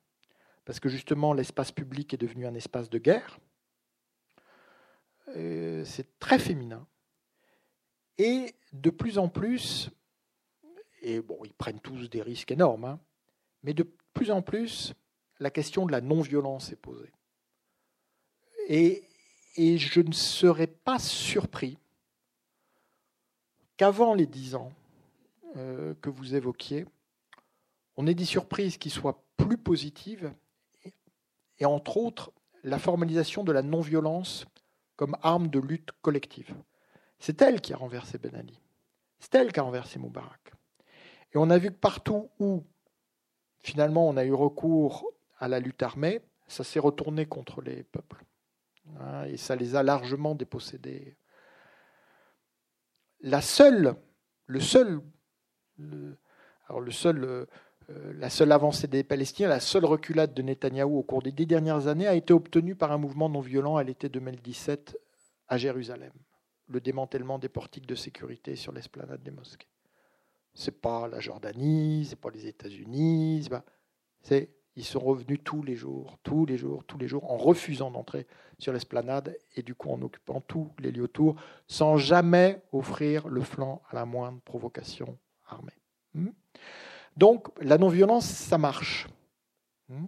parce que justement, l'espace public est devenu un espace de guerre. Euh, c'est très féminin. Et de plus en plus, et bon, ils prennent tous des risques énormes, hein, mais de plus en plus, la question de la non-violence est posée. Et, je ne serais pas surpris qu'avant les dix ans euh, que vous évoquiez, on ait des surprises qui soient plus positives, et, entre autres la formalisation de la non-violence comme arme de lutte collective. C'est elle qui a renversé Ben Ali. C'est elle qui a renversé Moubarak. Et on a vu que partout où finalement on a eu recours à la lutte armée, ça s'est retourné contre les peuples. Hein, et ça les a largement dépossédés. La seule, le seul, alors le seul, euh, la seule avancée des Palestiniens, la seule reculade de Netanyahou au cours des dix dernières années a été obtenue par un mouvement non violent à l'été 2017 à Jérusalem, le démantèlement des portiques de sécurité sur l'esplanade des mosquées. C'est pas la Jordanie, c'est pas les États-Unis, ils sont revenus tous les jours, tous les jours, tous les jours, en refusant d'entrer sur l'esplanade et du coup en occupant tous les lieux autour, sans jamais offrir le flanc à la moindre provocation armée. Hmm? Donc la non-violence, ça marche. Hmm?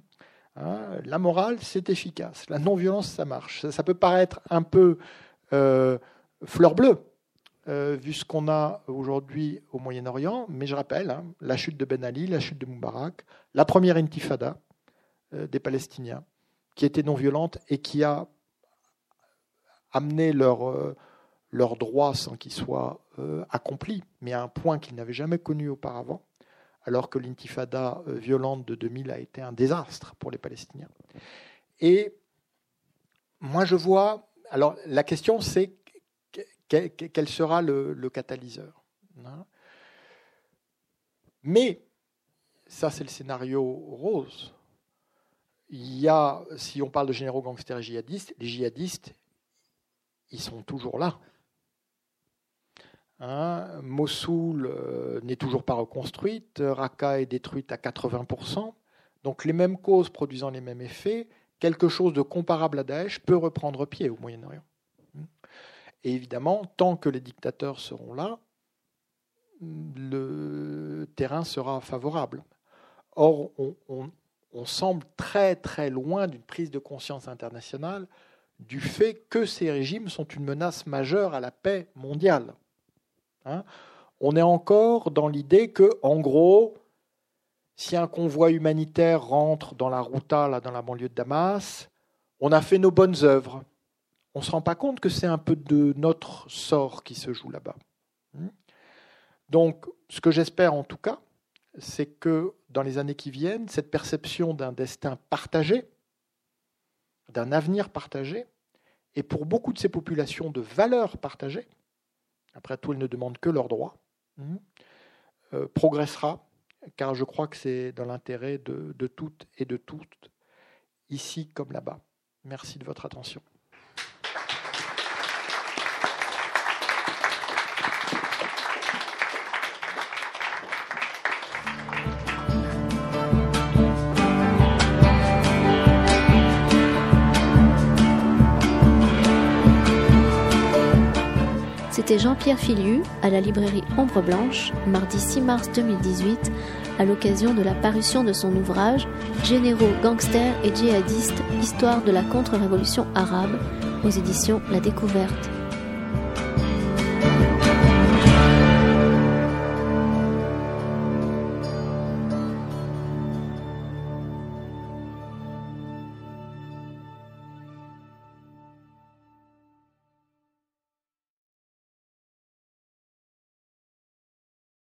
Hein? la morale, c'est efficace. La non-violence, ça marche. Ça, peut paraître un peu euh, fleur bleue, euh, vu ce qu'on a aujourd'hui au Moyen-Orient, mais je rappelle hein, la chute de Ben Ali, la chute de Moubarak, la première intifada euh, des Palestiniens, qui était non violente et qui a amené leurs leur droits sans qu'ils soient accomplis, mais à un point qu'ils n'avaient jamais connu auparavant, alors que l'intifada violente de 2000 a été un désastre pour les Palestiniens. Et moi, je vois. Alors, la question, c'est quel sera le, catalyseur hein? Mais, ça c'est le scénario rose. Il y a, si on parle de généraux gangsters et djihadistes, les djihadistes, ils sont toujours là. Hein, Mossoul euh, n'est toujours pas reconstruite, Raqqa est détruite à 80%. Donc les mêmes causes produisant les mêmes effets, quelque chose de comparable à Daesh peut reprendre pied au Moyen-Orient. Et évidemment, tant que les dictateurs seront là, le terrain sera favorable. Or, on, semble très très loin d'une prise de conscience internationale du fait que ces régimes sont une menace majeure à la paix mondiale. Hein. on est encore dans l'idée que, en gros, si un convoi humanitaire rentre dans la Routa, dans la banlieue de Damas, on a fait nos bonnes œuvres on ne se rend pas compte que c'est un peu de notre sort qui se joue là-bas. Hmm. Donc, ce que j'espère en tout cas, c'est que dans les années qui viennent, cette perception d'un destin partagé, d'un avenir partagé, et pour beaucoup de ces populations de valeurs partagées, après tout, elles ne demandent que leurs droits, hmm, euh, progressera, car je crois que c'est dans l'intérêt de, de toutes et de toutes ici comme là-bas. Merci de votre attention. C'était Jean-Pierre Filiu à la librairie Ombre Blanche, mardi 6 mars 2018, à l'occasion de la parution de son ouvrage Généraux, gangsters et djihadistes, histoire de la contre-révolution arabe, aux éditions La Découverte.